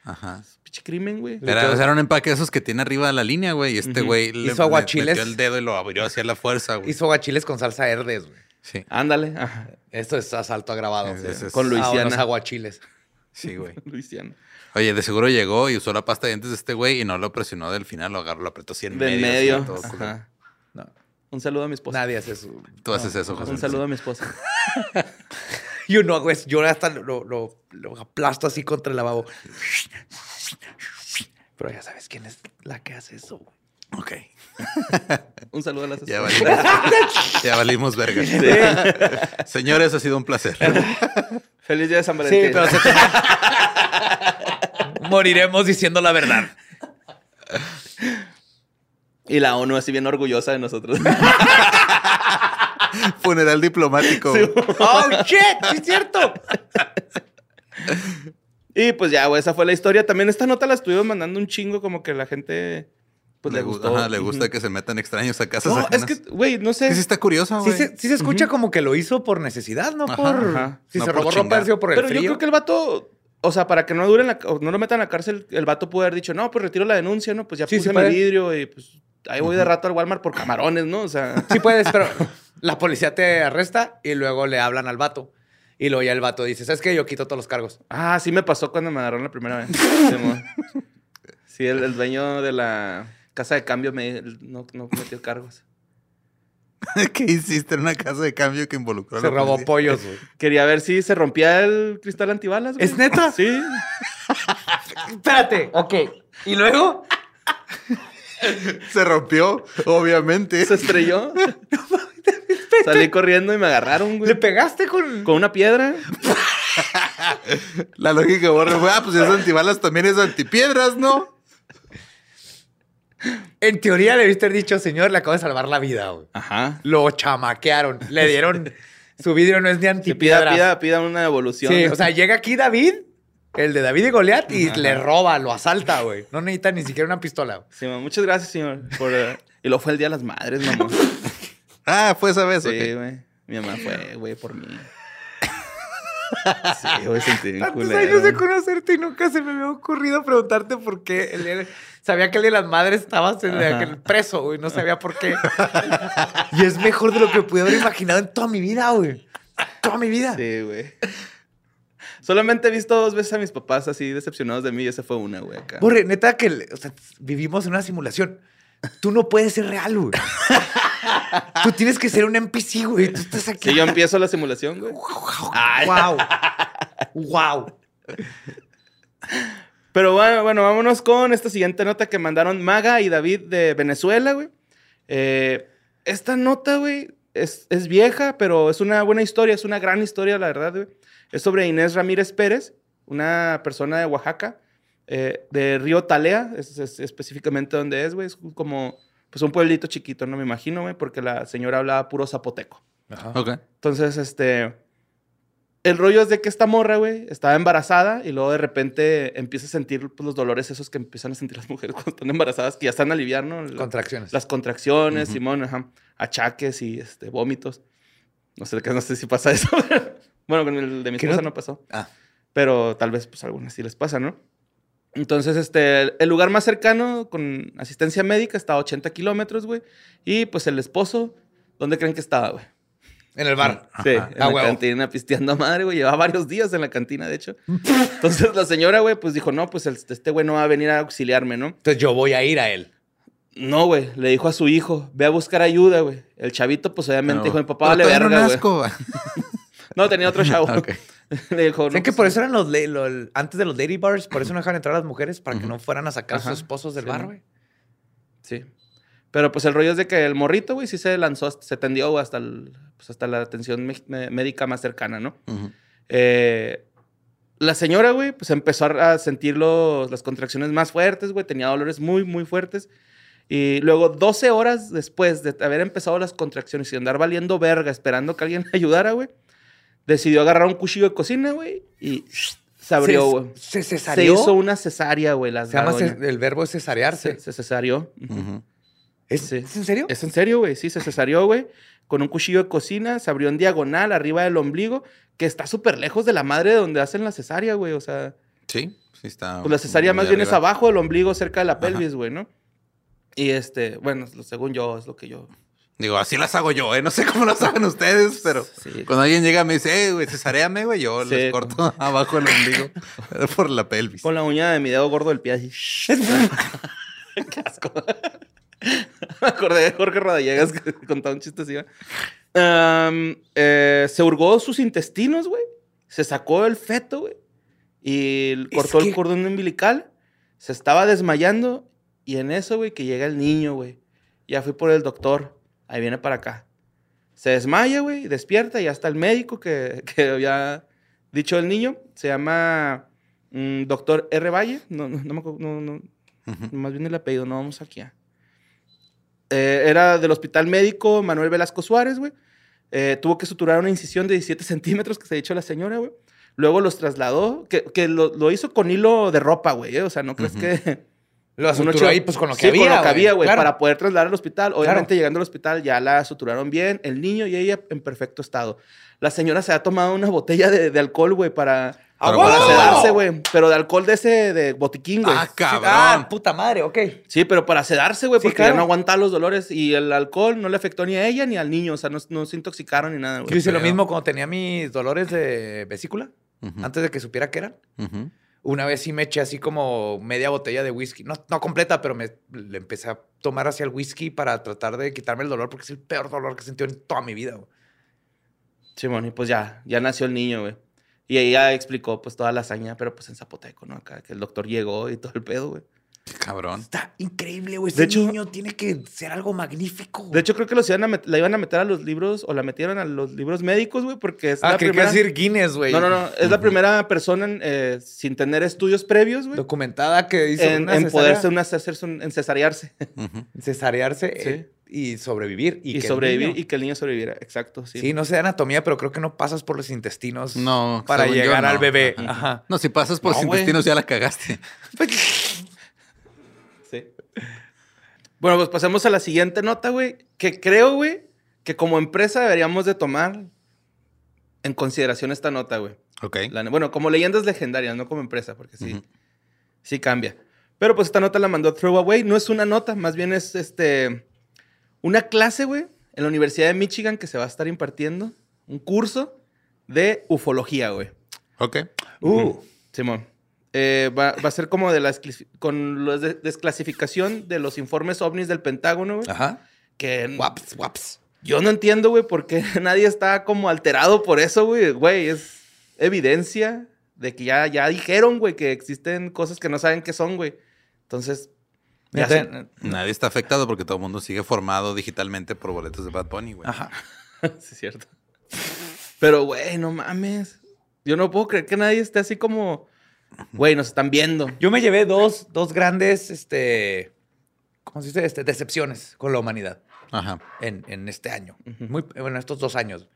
Ajá. pinche crimen, güey. Le Era, un empaque de esos que tiene arriba de la línea, güey. Y este güey le, Hizo aguachiles. metió el dedo y lo abrió hacia la fuerza, güey. Hizo aguachiles con salsa herdes, güey. Sí. Ándale. Ajá. Esto es asalto agravado. Es- es- es- Con Ah, Luisiana. unos aguachiles. Sí, güey. Luisiana. Oye, de seguro llegó y usó la pasta de dientes de este güey y no lo presionó del final, lo agarró, lo apretó así en De medio. medio. así, todo. Ajá. No, Un saludo a mi esposa. nadie hace eso. Tú haces eso, José. Un saludo a mi esposa. Yo no hago eso. Yo hasta lo, lo- lo aplasto así contra el lavabo. Pero ya sabes quién es la que hace eso. güey. Ok. Un saludo a las Ya valimos, ya valimos verga. Señores, ha sido un placer. Feliz día de San Valentín. Sí, pero se te- Moriremos diciendo la verdad. Y la ONU así bien orgullosa de nosotros. Funeral diplomático. ¡Oh, shit! ¡Sí es cierto! y pues ya, güey, esa fue la historia. También esta nota la estuvimos mandando un chingo como que la gente pues le, le, gu- gustó. ajá, le gusta que se metan extraños a casas No, es ajenas. que, güey, no sé. Que sí está curioso, Sí güey. se, sí se escucha como que lo hizo por necesidad, no Ajá, por... ajá. Si No se por robó ropa, ha sido por el Pero frío. yo creo que el vato, o sea, para que no dure en la, o no lo metan a la cárcel, el vato pudo haber dicho, no, pues retiro la denuncia, ¿no? Pues ya Sí, puse sí mi vidrio y pues ahí voy de rato al Walmart por camarones, ¿no? O sea, Sí puedes, pero la policía te arresta y luego le hablan al vato. Y luego ya el vato dice, ¿sabes qué? Yo quito todos los cargos. ah, sí me pasó cuando me agarraron la primera vez. Sí, el, el dueño de la casa de cambio me, no, no metió cargos. ¿Qué hiciste en una casa de cambio que involucró a Se la robó policía? pollos, güey. Quería ver si se rompía el cristal antibalas, güey. ¿Es neta? Sí. Espérate. Ok. ¿Y luego? Se rompió, obviamente. Se estrelló. Salí corriendo y me agarraron, ¿Le güey. pegaste con...? Con una piedra. La lógica borra fue, ah, pues es antibalas, también es antipiedras, ¿no? En teoría le viste haber dicho, señor, le acabo de salvar la vida, güey. Ajá. Lo chamaquearon. Le dieron. Su vidrio no es de antipiedra. pida, pida, pida una evolución. Sí, o sea, llega aquí David, el de David y Goliat, y le roba, lo asalta, güey. No necesita ni siquiera una pistola. güey. Sí, mamá, muchas gracias, señor. Por, eh, Y luego fue el Día de las Madres, mamá. Ah, fue esa vez, Sí, ok. güey. Mi mamá fue, güey, por mí. Sí, güey, sentí bien Tantos culero. años de conocerte y nunca se me había ocurrido preguntarte por qué. El día- sabía que el de las madres estabas en aquel preso, güey. No sabía por qué. y es mejor de lo que pude haber imaginado en toda mi vida, güey. Toda mi vida. Sí, güey. Solamente he visto dos veces a mis papás así decepcionados de mí y esa fue una, güey, acá. Borre, neta que o sea, vivimos en una simulación. Tú no puedes ser real, güey. Tú tienes que ser un NPC, güey. Tú estás aquí. Si yo empiezo la simulación, güey. Wow. Wow. Pero bueno, bueno, vámonos con esta siguiente nota que mandaron Maga y David de Venezuela, güey. Eh, esta nota, güey, es, es vieja, pero es una buena historia, es una gran historia, la verdad, güey. Es sobre Inés Ramírez Pérez, una persona de Oaxaca, eh, de Río Talea, es, es específicamente donde es, güey. Es como pues un pueblito chiquito, no me imagino, güey, porque la señora hablaba puro zapoteco. Ok. Entonces, este. El rollo es de que esta morra, güey, estaba embarazada y luego de repente empieza a sentir pues, los dolores esos que empiezan a sentir las mujeres cuando están embarazadas, que ya están a aliviar, ¿no? Contracciones. Las contracciones, Simón, ajá, achaques y este, vómitos. No sé, no sé si pasa eso. bueno, con el de mi ¿Qué esposa no- no pasó. Ah. Pero tal vez, pues, algunas sí les pasa, ¿no? Entonces, este, el lugar más cercano con asistencia médica está a 80 kilómetros, güey. Y, pues, el esposo, ¿dónde creen que estaba, güey? En el bar. Sí, Ajá. en Ah, la huevo. cantina pisteando a madre, güey. Llevaba varios días en la cantina, de hecho. Entonces la señora, güey, pues dijo, no, pues este güey no va a venir a auxiliarme, ¿no? Entonces yo voy a ir a él. No, güey, le dijo a su hijo, ve a buscar ayuda, güey. El chavito, pues obviamente dijo, mi papá todavía verga, no güey. No, tenía otro chavo. Ok. le dijo, ¿Saben no, que pues, por eso eran los, le- lo- el- antes de los lady bars? Por eso no dejaban entrar a las mujeres para que no fueran a sacar a sus esposos del Sí, bar, ¿no? güey. Sí. Pero pues el rollo es de que el morrito, güey, sí se lanzó, se tendió hasta, el- pues, hasta la atención médica más cercana, ¿no? Eh, la señora, güey, pues empezó a sentir los- las contracciones más fuertes, güey. Tenía dolores muy, muy fuertes. Y luego, 12 horas después de haber empezado las contracciones y andar valiendo verga, esperando que alguien le ayudara, güey, decidió agarrar un cuchillo de cocina, güey, y se abrió, Se- güey. Se, Se, cesareó. hizo una cesárea, güey. Se llama el verbo es cesarearse. Se, se cesareó. ¿Es, sí. ¿Es en serio? Es en serio, güey. Sí, se cesareó, güey. Con un cuchillo de cocina, se abrió en diagonal arriba del ombligo, que está súper lejos de la madre de donde hacen la cesárea, güey. O sea, Sí, sí está. pues la cesárea más bien es abajo del ombligo, cerca de la Ajá. pelvis, güey, ¿no? Y este, bueno, lo- según yo, es lo que yo. Digo, así las hago yo, ¿eh? No sé cómo las hagan ustedes, pero Sí. cuando alguien llega y me dice, eh, güey, cesareame, güey, yo Sí, les corto abajo el ombligo por la pelvis. Con la uña de mi dedo gordo del pie así. Qué asco. Me acordé de Jorge Rodallegas que contaba un chiste así. eh, se hurgó sus intestinos, güey. Se sacó el feto, güey. Y Es cortó que- el cordón umbilical. Se estaba desmayando. Y en eso, güey, que llega el niño, güey. Ya fui por el doctor. Ahí viene para acá. Se desmaya, güey. Despierta. Y ya está el médico que, que había dicho el niño. Se llama mm, doctor R. Valle. No, no, no me acuerdo. No, no, Ujú. más bien el apellido, no vamos aquí. a- Eh, era del Hospital Médico Manuel Velasco Suárez, güey. Eh, tuvo que suturar una incisión de 17 centímetros que se ha dicho la señora, güey. Luego los trasladó, que, que lo, lo hizo con hilo de ropa, güey. eh, O sea, no crees que... Lo suturó ahí pues con lo que Sí, había, con lo que había, güey, Claro. para poder trasladar al hospital. Obviamente, Claro. llegando al hospital ya la suturaron bien, el niño y ella en perfecto estado. La señora se ha tomado una botella de, de alcohol, güey, para, ¡A Para sedarse, güey. Pero de alcohol de ese, de botiquín, güey. Ah, Sí, cabrón. Ah, puta madre, ok. Sí, pero para sedarse, güey, Sí, porque claro. ya no aguantaba los dolores y el alcohol no le afectó ni a ella ni al niño, o sea, no, no se intoxicaron ni nada, Yo güey. hice lo mismo cuando tenía mis dolores de vesícula, antes de que supiera qué eran. Una vez sí me eché así como media botella de whisky. No, no completa, pero me le empecé a tomar hacia el whisky para tratar de quitarme el dolor, porque es el peor dolor que he sentido en toda mi vida. güey. Simón, y pues ya, ya nació el niño, güey. Y ella explicó, pues, toda la hazaña, pero pues en zapoteco, ¿no? Acá, que el doctor llegó y todo el pedo, güey. Cabrón. Está increíble, güey. De Ese hecho- niño tiene que ser algo magnífico. De hecho, creo que los iban a la iban a meter a los libros, o la metieron a los libros médicos, güey, porque es ah, la que primera... iba a decir Guinness, güey. No, no, no. Es la primera persona en, eh, sin tener estudios previos, güey. Documentada que hizo En, una en poderse una, hacerse un- en cesarearse Ujú. cesarearse Sí. eh, y sobrevivir. Y, y, que el sobrevivir niño- y que el niño sobreviviera. Exacto, sí. Sí. no sé de anatomía, pero creo que no pasas por los intestinos No, para llegar al no. bebé. Ajá. Ajá. No, si pasas por No, los intestinos ya la cagaste. Sí. Bueno, pues pasemos a la siguiente nota, güey. Que creo, güey, que como empresa deberíamos de tomar en consideración esta nota, güey. Ok. La- bueno, como leyendas legendarias, no como empresa, porque sí, sí cambia. Pero pues esta nota la mandó Throwaway. No es una nota, más bien es este una clase, güey, en la Universidad de Michigan que se va a estar impartiendo. Un curso de ufología, güey. Ok. Uh, Simón. Eh, va, va a ser como de la con la de- desclasificación de los informes ovnis del Pentágono, güey. ajá. Que Guaps, guaps. yo no entiendo, güey, por qué nadie está como alterado por eso, güey. Güey, es evidencia de que ya, ya dijeron, güey, que existen cosas que no saben qué son, güey. Entonces, Nadie está afectado porque todo el mundo sigue formado digitalmente por boletos de Bad Bunny, güey. Ajá. sí, es cierto. Pero, güey, no mames. Yo no puedo creer que nadie esté así como, güey, nos están viendo. Yo me llevé dos, dos grandes, este, ¿cómo se dice? Este, decepciones con la humanidad Ajá. en, en este año. Muy, bueno, estos dos años.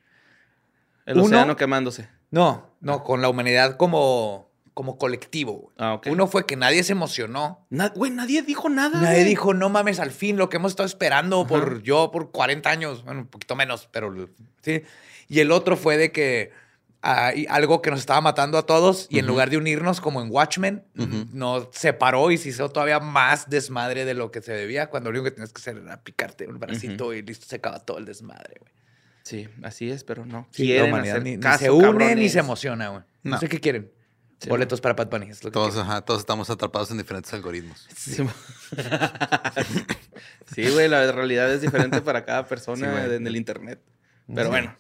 El Uno- océano quemándose. No, no, con la humanidad como, como colectivo. güey. Ah. Uno fue que nadie se emocionó. Na- Güey, nadie dijo nada. Nadie güey. dijo, no mames, al fin, lo que hemos estado esperando por yo por 40 años, bueno, un poquito menos, pero sí. Y el otro fue de que hay algo que nos estaba matando a todos y en lugar de unirnos como en Watchmen, nos separó y se hizo todavía más desmadre de lo que se debía, cuando lo único que tenías que hacer era picarte un bracito y listo, se acaba todo el desmadre, güey. Sí, así es, pero no. Sí, Quieren humanidad hacer ni, ni se une ni se emociona, güey. No. No. sé qué quieren. Sí, Boletos para Pat Bunny. es lo que Todos, ajá, todos estamos atrapados en diferentes algoritmos. Sí, Sí, güey, la realidad es diferente para cada persona Sí, en el internet. Pero bueno.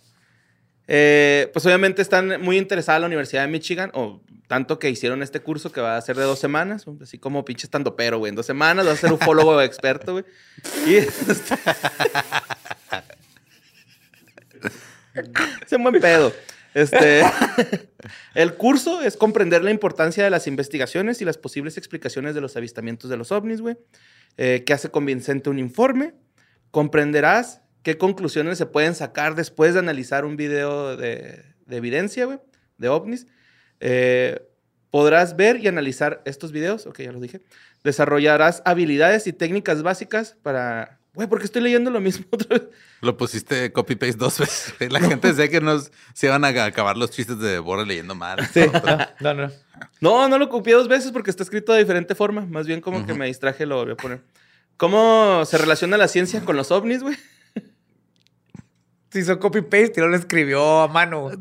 Eh, pues obviamente están muy interesadas la Universidad de Michigan, o tanto que hicieron este curso que va a ser de dos semanas, así como pinche estando pero, güey. En dos semanas vas a ser ufólogo experto, güey. Y este- es un buen pedo. Este, el curso es comprender la importancia de las investigaciones y las posibles explicaciones de los avistamientos de los ovnis, güey. Eh, que hace convincente un informe. Comprenderás qué conclusiones se pueden sacar después de analizar un video de, de evidencia, güey, de ovnis. Eh, podrás ver y analizar estos videos, ok, ya los dije. Desarrollarás habilidades y técnicas básicas para... Güey, porque estoy leyendo lo mismo otra vez. Lo pusiste copy-paste dos veces. La gente decía que nos se iban a acabar los chistes de Borre leyendo mal. Sí, no, no. No, no lo copié dos veces porque está escrito de diferente forma. Más bien como que me distraje y lo volví a poner. ¿Cómo se relaciona la ciencia con los ovnis, güey? Se hizo copy-paste y luego lo escribió a mano.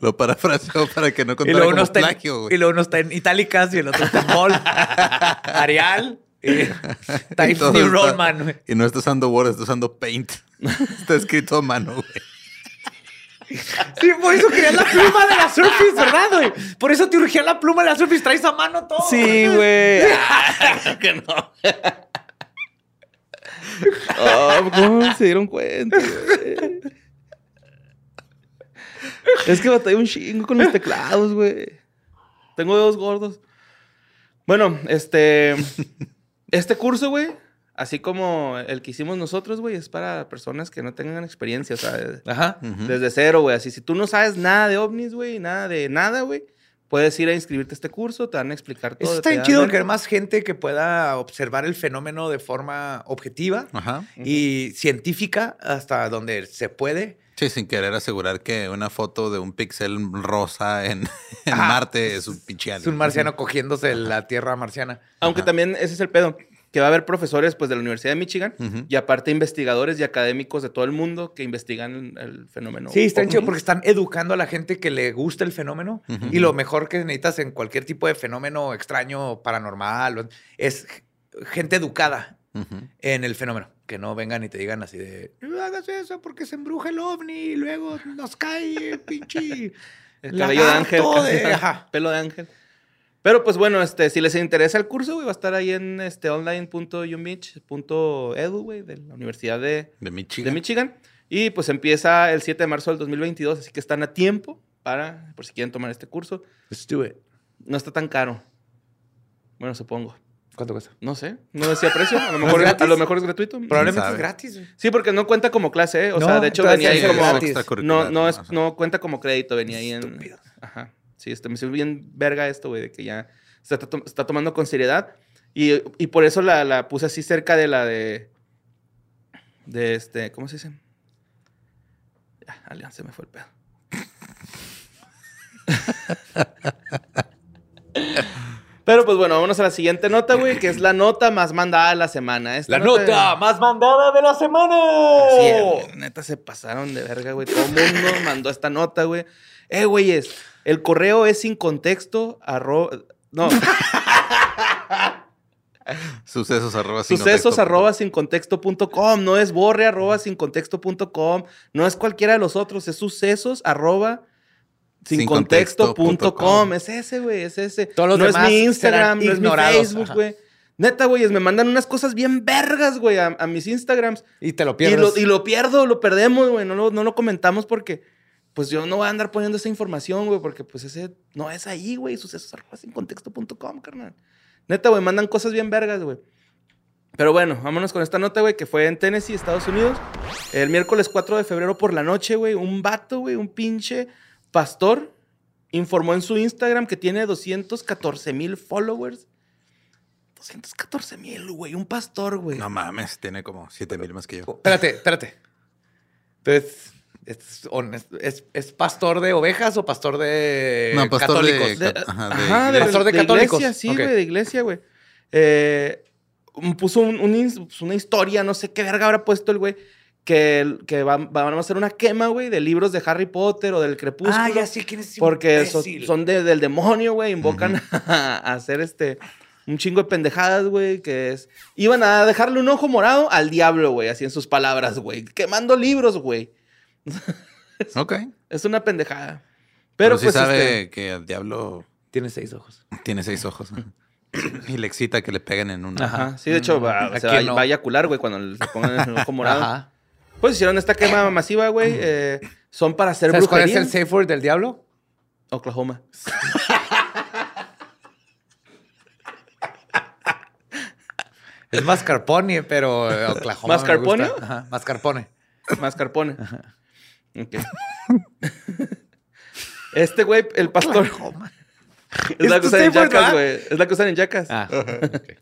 Lo parafraseó para que no Y contara luego, como uno está plagio, en, güey. y luego uno está en itálicas y el otro está en bold. Arial. Y Times New está- Roman, güey. Y no está usando Word, está usando Paint. está escrito a mano, güey. Sí, por eso querías la pluma de la Surface, ¿verdad, güey? Por eso te urgía la pluma de la Surface. Traes a mano todo. güey. Ah, que no. Oh, ¿Cómo se dieron cuenta? güey? Es que batallé un chingo con los teclados, güey. Tengo dedos gordos. Bueno, este. Este curso, güey, así como el que hicimos nosotros, güey, es para personas que no tengan experiencia, o sea, Ajá. Desde cero, güey. Así, si tú no sabes nada de ovnis, güey, nada de nada, güey, puedes ir a inscribirte a este curso, te van a explicar todo. Eso está bien chido que haya más gente que pueda observar el fenómeno de forma objetiva Ajá. y científica hasta donde se puede. Sí, sin querer asegurar que una foto de un pixel rosa en, en Ajá. Marte es un pinche Es un marciano cogiéndose la tierra marciana. Aunque Ajá. también ese es el pedo, que va a haber profesores pues de la Universidad de Michigan y aparte investigadores y académicos de todo el mundo que investigan el fenómeno. Sí, está bien ovni. chido porque están educando a la gente que le gusta el fenómeno. Y lo mejor que necesitas en cualquier tipo de fenómeno extraño, paranormal, es gente educada Ujú. en el fenómeno. Que no vengan y te digan así de, no hagas eso porque se embruja el ovni y luego nos cae pinche... El cabello de ángel. de- ajá. Pelo de ángel. Pero pues bueno, este, si les interesa el curso, güey, va a estar ahí en este online.umich.edu, güey, de la Universidad de, De Michigan. de Michigan. Y pues empieza el 7 de marzo del 2022, así que están a tiempo para, por si quieren tomar este curso. Let's do it. No está tan caro. Bueno, supongo. ¿Cuánto cuesta? No sé, no decía precio. A lo ¿No mejor, es a lo mejor es gratuito. Probablemente es gratis. güey. Sí, porque no cuenta como clase, ¿eh? O No, sea, de hecho venía ahí es como... No, no, es, no cuenta como crédito, venía ahí en... Estúpido. Ajá. Sí, este, me sirve bien verga esto, güey, de que ya se está, to- está tomando con seriedad. Y, y por eso la, la puse así cerca de la de... De este... ¿Cómo se dice? Ya, Alian, se me fue el pedo. Pero pues bueno, vámonos a la siguiente nota, güey, que es la nota más mandada de la semana. Esta La nota más mandada de la semana. Sí, güey, neta se pasaron de verga, güey. Todo el mundo mandó esta nota, güey. Eh, güeyes, el correo es sin contexto, arroba... No, Sucesos arroba sin sucesos contexto. arroba sin contexto.com. No es borre arroba sin contexto.com. No es cualquiera de los otros, es sucesos arroba sin Sin contexto.com. contexto.com. Es ese, güey, es ese. Todos los no es mi Instagram, no es mi. Facebook, güey. Neta, güeyes, me mandan unas cosas bien vergas, güey, a, a mis Instagrams. Y te lo Y pierdes. lo, y lo pierdo, lo perdemos, güey. No lo, no lo comentamos porque, pues yo no voy a andar poniendo esa información, güey, porque pues ese no es ahí, güey. Sucesos arroba sin contexto.com, carnal. Neta, güey, mandan cosas bien vergas, güey. Pero bueno, vámonos con esta nota, güey, que fue en Tennessee, Estados Unidos. El miércoles 4 de febrero por la noche, güey, un vato, güey, un pinche pastor, informó en su Instagram que tiene 214 mil followers. 214 mil, güey, un pastor, güey. No mames, tiene como 7 mil más que yo. Espérate, espérate. Entonces, ¿es, es, es pastor de ovejas o pastor de No, pastor de- católicos? De- cat- ajá, de ajá, de, iglesia. Pastor de de católicos. iglesia, sí, güey, de iglesia, güey. Eh, puso un- un ins- pues, una historia, no sé qué verga habrá puesto el güey, que, que van, van a hacer una quema, güey, de libros de Harry Potter o del Crepúsculo. Ah, ya sé quién es. Porque son, de- del demonio, güey. Invocan a, a hacer este. Un chingo de pendejadas, güey. Que es. Iban a dejarle un ojo morado al diablo, güey. Así en sus palabras, güey. Quemando libros, güey. Ok. Es una pendejada. Pero, Pero, sí pues. sabe este, que el diablo Tiene seis ojos. tiene seis ojos. y le excita que le peguen en una. Ajá. Sí, de hecho, va, ¿A se va, no? va a eyacular, güey, cuando le pongan el ojo morado. Ajá. Pues hicieron esta quema masiva, güey. eh, son para hacer ¿Sabes cuál es brujería. el safe word del diablo? Oklahoma. Es mascarpone, pero eh, Oklahoma. me ¿Mascarpone? gusta. Ajá, mascarpone. Mascarpone. Ok. Este güey, el pastor. Es la ¿Es tu cosa en Jackass, güey. Es la cosa en Jackass. Ah, ok. Sí,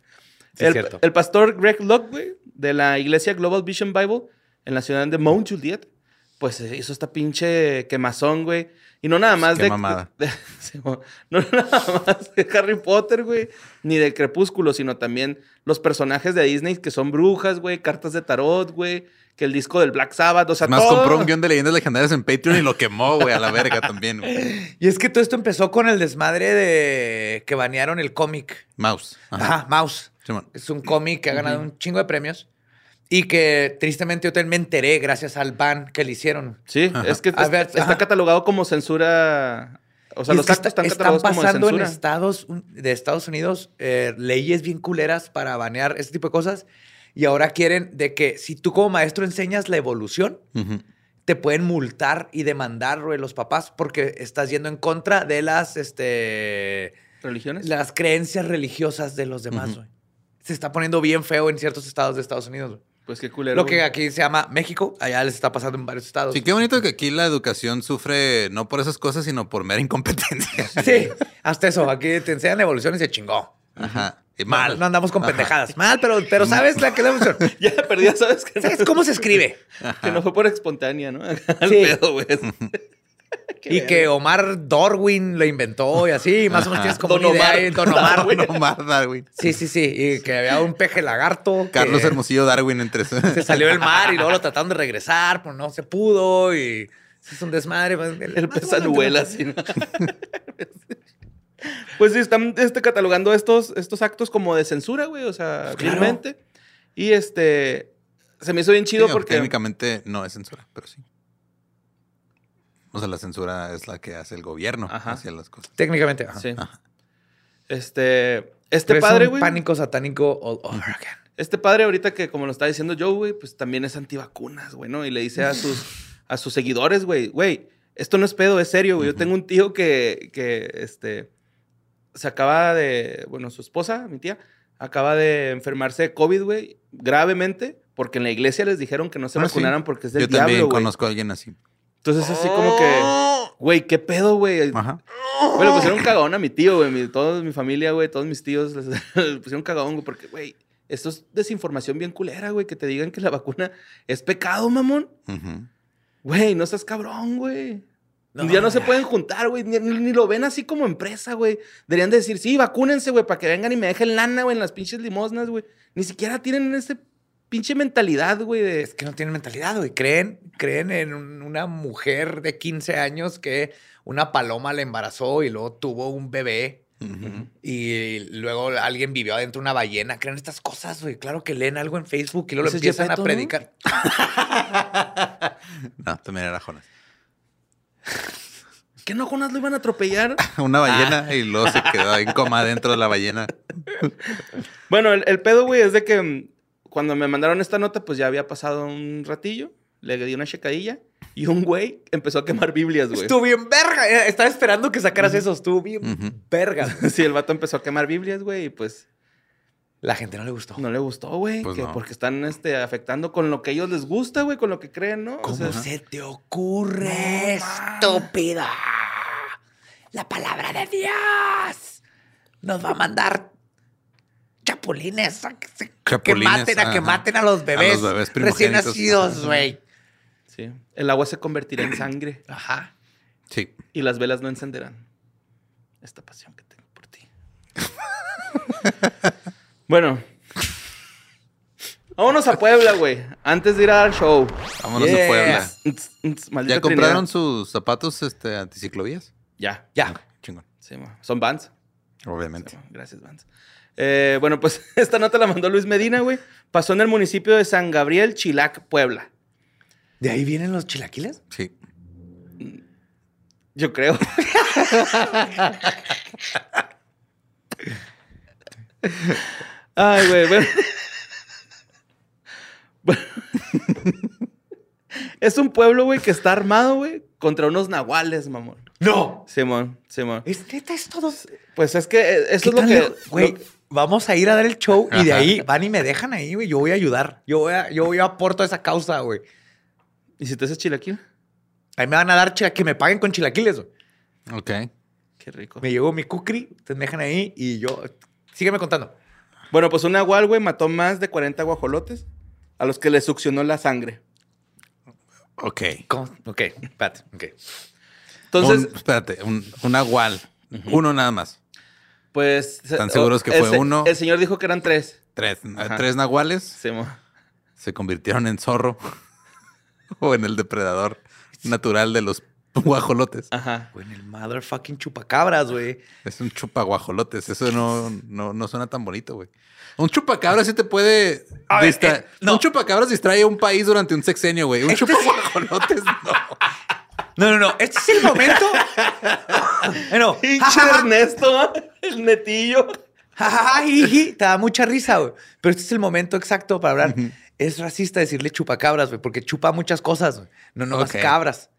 es el, cierto. el pastor Greg Locke, güey, de la iglesia Global Vision Bible en la ciudad de Mount Juliet, pues eh, hizo esta pinche quemazón, güey. Y no nada más Qué de, mamada. de- no nada más de Harry Potter, güey, ni de Crepúsculo, sino también los personajes de Disney que son brujas, güey, cartas de tarot, güey, que el disco del Black Sabbath, o sea, Más todo. compró un guion de leyendas legendarias en Patreon y lo quemó, güey, a la verga también. güey. Y es que todo esto empezó con el desmadre de que banearon el cómic. Mouse. Ajá, Mouse. Simón. Es un cómic que ha ganado un chingo de premios y que tristemente yo también me enteré gracias al ban que le hicieron. Sí, Ajá. es que A es- ver, está ajá. catalogado como censura. O sea, Y los es actos está- están catalogados como de pasando en censura. estados un- de Estados Unidos eh, leyes bien culeras para banear este tipo de cosas y ahora quieren de que si tú como maestro enseñas la evolución, te pueden multar y demandar güey, los papás porque estás yendo en contra de las, este, ¿Religiones? las creencias religiosas de los demás. Güey. Se está poniendo bien feo en ciertos estados de Estados Unidos. güey. Pues qué culero. Lo que aquí se llama México, allá les está pasando en varios estados. Sí, qué bonito que aquí la educación sufre no por esas cosas, sino por mera incompetencia. Sí, hasta eso. Aquí te enseñan evolución y se chingó. Ajá. Y Mal. No andamos con Ajá. pendejadas. Mal, pero, pero ¿sabes la que la evolución? Ya perdí, ¿sabes? Que, ¿Sabes cómo se escribe? que no fue por espontánea, ¿no? Al Sí. pedo, güey. Qué Y que Omar Darwin lo inventó y así, más o menos tienes como Don una idea Omar ahí, Don Omar. Darwin. Darwin. Sí, sí, sí. Y que había un peje lagarto. Carlos Hermosillo Darwin entre Se salió del mar y luego lo trataron de regresar, pero no se pudo y es un desmadre. pues, El pez anuela, así, ¿no? Pues sí, están este, catalogando estos, estos actos como de censura, güey, o sea, Claro. vilmente. Y este, se me hizo bien chido Sí, porque... Técnicamente no es censura, pero sí. O sea, la censura es la que hace el gobierno Ajá. hacia las cosas. Técnicamente. ajá. Sí. Ajá. Este, este Pero padre, güey. Pánico satánico all over again. Este padre ahorita que como lo está diciendo Joe, güey, pues también es antivacunas, güey, ¿no? Y le dice a sus, a sus seguidores, güey, güey, esto no es pedo, es serio, güey. Yo tengo un tío que, que, este, se acaba de, bueno, su esposa, mi tía, acaba de enfermarse de COVID, güey, gravemente, porque en la iglesia les dijeron que no se Ah, sí. vacunaran porque es del Yo también diablo, güey. conozco a alguien así. Entonces así como que, güey, ¿qué pedo, güey? Ajá. Güey, le pusieron un cagón a mi tío, güey. Mi, toda mi familia, güey, todos mis tíos les, le pusieron cagón, güey, porque, güey, esto es desinformación bien culera, güey, que te digan que la vacuna es pecado, mamón. Güey, no seas cabrón, güey. No, ya no se pueden juntar, güey. Ni, ni- ni lo ven así como empresa, güey. Deberían de decir, sí, vacúnense, güey, para que vengan y me dejen lana, güey, en las pinches limosnas, güey. Ni siquiera tienen ese pinche mentalidad, güey, de... Es que no tienen mentalidad, güey. Creen, creen en un- una mujer de 15 años que una paloma le embarazó y luego tuvo un bebé y luego alguien vivió adentro de una ballena. Creen estas cosas, güey. Claro que leen algo en Facebook y luego lo Ese es empiezan Gepetto, a predicar. No, también era Jonas. ¿Qué no, Jonas, lo iban a atropellar? Una ballena y luego se quedó en coma dentro de la ballena. Bueno, el, el pedo, güey, es de que cuando me mandaron esta nota, pues ya había pasado un ratillo. Le di una checadilla y un güey empezó a quemar Biblias, güey. Estuvo bien verga. Eh, Estaba esperando que sacaras eso. Estuvo bien verga. Sí, el vato empezó a quemar Biblias, güey, y pues La gente no le gustó. no le gustó, güey. Pues no. Porque están este, afectando con lo que a ellos les gusta, güey, con lo que creen, ¿no? O ¿Cómo sea, se te ocurre, No, estúpida? La palabra de Dios nos va a mandar chapulines a que, se- que Chapulines, maten a que maten a los bebés, los bebés recién nacidos, güey. sí. El agua se convertirá en sangre Ajá. Sí. y las velas no encenderán. Esta pasión que tengo por ti. bueno. Vámonos a Puebla, güey. Antes de ir al show. Vámonos a Puebla. Maldita ¿Ya compraron Trinidad. sus zapatos este, anticiclovías? Ya. Ya. Chingón. Sí, ma. Son Vans. Obviamente. Sí. Gracias, Vans. Eh, bueno, pues esta nota la mandó Luis Medina, güey. Pasó en el municipio de San Gabriel, Chilac, Puebla. ¿De ahí vienen los chilaquiles? Sí. Yo creo. Ay, güey, bueno. Bueno. es un pueblo, güey, que está armado, güey, contra unos nahuales, mamón. No. Simón, Simón. ¿Es neta es todo? Pues es que eh, eso ¿Qué es lo que. lejos? Güey, lo- vamos a ir a dar el show y de ahí van y me dejan ahí, güey. Yo voy a ayudar. Yo voy a, yo voy a aporto a esa causa, güey. ¿Y si te haces chilaquil? Ahí me van a dar chila- que me paguen con chilaquiles, güey. Ok. Qué rico. Me llegó mi kukri, te dejan ahí y yo. Sígueme contando. Bueno, pues un nahual, güey, mató más de 40 guajolotes a los que le succionó la sangre. Ok. ¿Cómo? Ok, espérate. Ok. Entonces, Un- espérate, un, un agual. Uno nada más. Pues. ¿Están o- seguros que el fue uno? El señor dijo que eran tres. Tres. Ajá. Tres nahuales se convirtieron en zorro o en el depredador natural de los guajolotes. Ajá. Güey, en el motherfucking chupacabras, güey. Es un chupaguajolotes. Eso no, no, no suena tan bonito, güey. Un chupacabras sí te puede... A ver, distra- eh, no. Un chupacabras distrae a un país durante un sexenio, güey. Un chupaguajolotes no. No, no, no. Este es el momento. bueno, Pinche Ernesto, el netillo. te da mucha risa, güey. Pero este es el momento exacto para hablar. Es racista decirle chupacabras, güey, porque chupa muchas cosas, güey. No, no más Ok. cabras.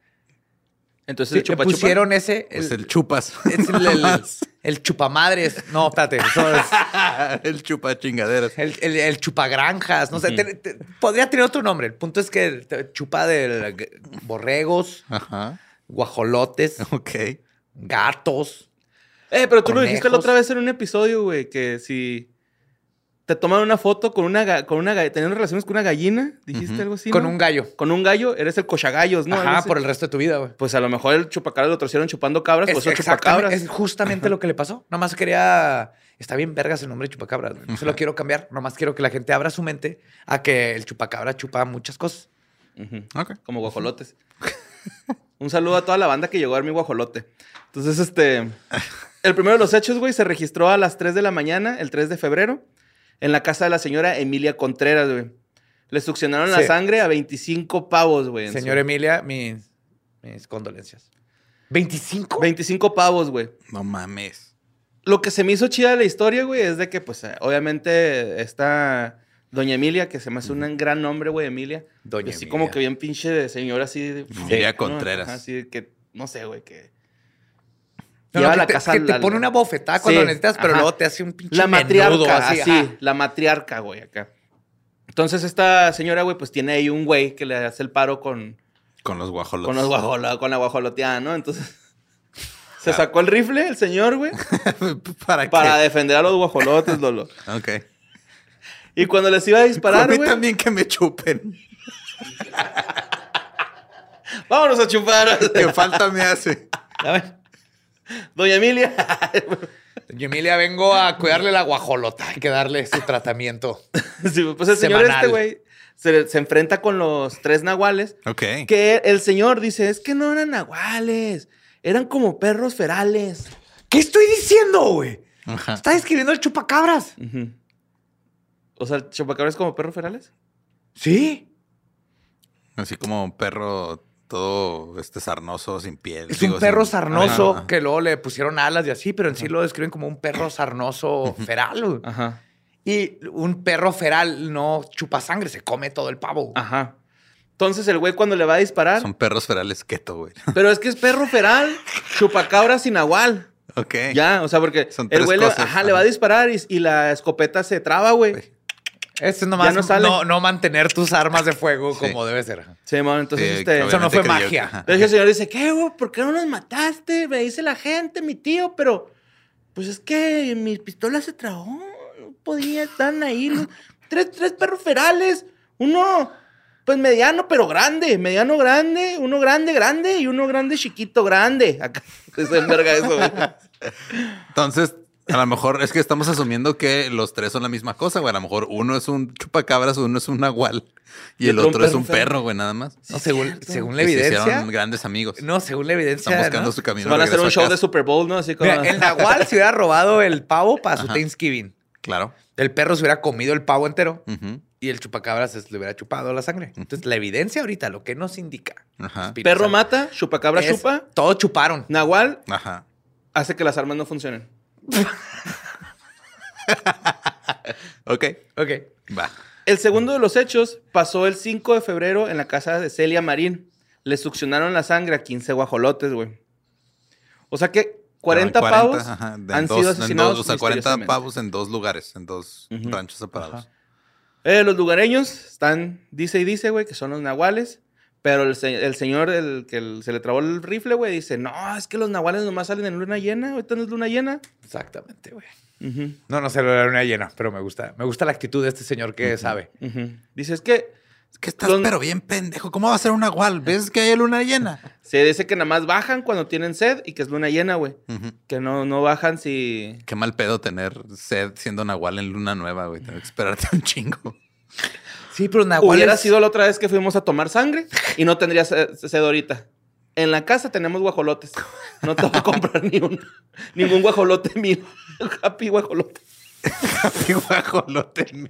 Entonces, Sí, el le chupa chupa. pusieron ese. Es el- el chupas. Es el, el, el chupamadres. No, espérate. eso es el chupa chingaderas. el, el, el chupagranjas. No sé, te- te- podría tener otro nombre. El punto es que te- chupa de borregos, Ajá. guajolotes, Ok. gatos. Eh, pero tú lo dijiste la otra vez en un episodio, güey, que si te toman una foto con una, con una teniendo relaciones con una gallina, dijiste algo así. con ¿no? un gallo. Con un gallo, eres el cochagallos, ¿no? Ajá, por el resto de tu vida, güey. Pues a lo mejor el chupacabras lo torcieron chupando cabras, Es, pues son exactamente- chupacabras. es justamente lo que le pasó. Nomás quería. Está bien vergas el nombre de chupacabras. No se lo quiero cambiar. Nomás quiero que la gente abra su mente a que el chupacabra chupa muchas cosas. Ok. Como guajolotes. Un saludo a toda la banda que llegó a ver mi guajolote. Entonces, este. El primero de los hechos, güey, se registró a las 3 de la mañana, el 3 de febrero, en la casa de la señora Emilia Contreras, güey. Le succionaron la sangre a 25 pavos, güey. en su- Señor Emilia, mis, mis condolencias. ¿25? 25 pavos, güey. No mames. Lo que se me hizo chida de la historia, güey, es de que, pues, eh, obviamente, esta Doña Emilia, que se me hace un gran nombre, güey, Emilia. Doña Así Emilia. como que bien pinche de señora así. de- Emilia. Contreras. Así de que, no sé, güey, que... No, lleva no, la que te, casa que te pone una bofetada cuando necesitas, pero ajá. luego te hace un pinche La matriarca, menudo así. ajá. la matriarca, güey, acá. Entonces esta señora, güey, pues tiene ahí un güey que le hace el paro con, Con los guajolotes. con los guajola, con la guajoloteada, ¿no? Entonces se Ah. sacó el rifle, el señor, güey, ¿Para qué? para defender a los guajolotes, Lolo. Ok. Y cuando les iba a a disparar, mí güey, también que me chupen. vámonos a chupar. ¿Qué falta me hace? A ver, Doña Emilia. Doña Emilia, vengo a cuidarle la guajolota. Hay que darle su tratamiento. Sí, pues el señor Semanal. este, güey, se, se enfrenta con los tres nahuales. Ok. Que el señor dice, es que no eran nahuales, eran como perros ferales. ¿Qué estoy diciendo, güey? Ajá. Está describiendo el chupacabras. Ujú. O sea, ¿chupacabras como perros ferales? Sí. Así como un perro todo este sarnoso, sin piel. Es Digo, un perro sin- sarnoso Ajá. que luego le pusieron alas y así, pero en sí lo describen como un perro sarnoso feral. Ajá. Y un perro feral no chupa sangre, se come todo el pavo. Ajá. Entonces el güey cuando le va a disparar, Son perros ferales keto, güey. pero es que es perro feral, chupacabra sin nahual. Ok. Ya, o sea, porque Son el güey le, cosas. ajá, le va a disparar y, y la escopeta se traba, güey. Eso es nomás Ya no no, sale. no, mantener tus armas de fuego Sí. como debe ser. Sí, man, entonces Sí, este... Eso no fue obviamente creyó magia. que- ajá. Entonces el señor dice, ¿qué, güey? ¿Por qué no nos mataste? Me dice la gente, mi tío, pero pues es que mi pistola se trabó. No podía, están ahí. los- Tres, tres perros ferales. Uno, pues mediano, pero grande. Mediano, grande. Uno grande, grande. Y uno grande, chiquito, grande. Acá se enverga eso, güey. Entonces, a lo mejor es que estamos asumiendo que los tres son la misma cosa, güey. A lo mejor uno es un chupacabras, uno es un nahual y, Y el otro es un perro, güey, nada más. No, según, según la se evidencia. hicieron grandes amigos. No, según la evidencia. Están buscando ¿no? su camino. Van a hacer un show casa. de Super Bowl, ¿no? Así como... Mira, el nahual se hubiera robado el pavo para su Ajá. Thanksgiving. Claro. El perro se hubiera comido el pavo entero y el chupacabras se le hubiera chupado la sangre. Entonces, la evidencia ahorita, lo que nos indica. Ajá. Perro mata, chupacabra es- chupa. Todos chuparon. Nahual Ajá. hace que las armas no funcionen. Ok. Ok. Va. El segundo de los hechos pasó el 5 de febrero en la casa de Celia Marín. Le succionaron la sangre a 15 guajolotes, güey. O sea que 40, Pero en pavos ajá, han dos- sido en dos, asesinados. o sea, 40 misteriosamente. pavos en dos lugares, en dos ranchos separados. Eh, los lugareños están, dice y dice, güey, que son los nahuales. Pero el, se- el señor, el que el- se le trabó el rifle, güey, dice, no, es que los nahuales nomás salen en luna llena. Ahorita no es luna llena. Exactamente, güey. Ujú, No, no se lo da una llena, pero me gusta. Me gusta la actitud de este señor que sabe. Dice, es que Es que estás Los- pero bien pendejo. ¿Cómo va a ser un nahual? ¿Ves que hay luna llena? se dice que nada más bajan cuando tienen sed y que es luna llena, güey. Que no, no bajan si... Qué mal pedo tener sed siendo nahual en luna nueva, güey. Tener que esperarte un chingo. Sí, pero nahuales... Hubiera sido la otra vez que fuimos a tomar sangre y no tendría sed ahorita. En la casa tenemos guajolotes. No te voy a comprar ni un, ningún guajolote mío. Happy guajolote. Happy guajolote.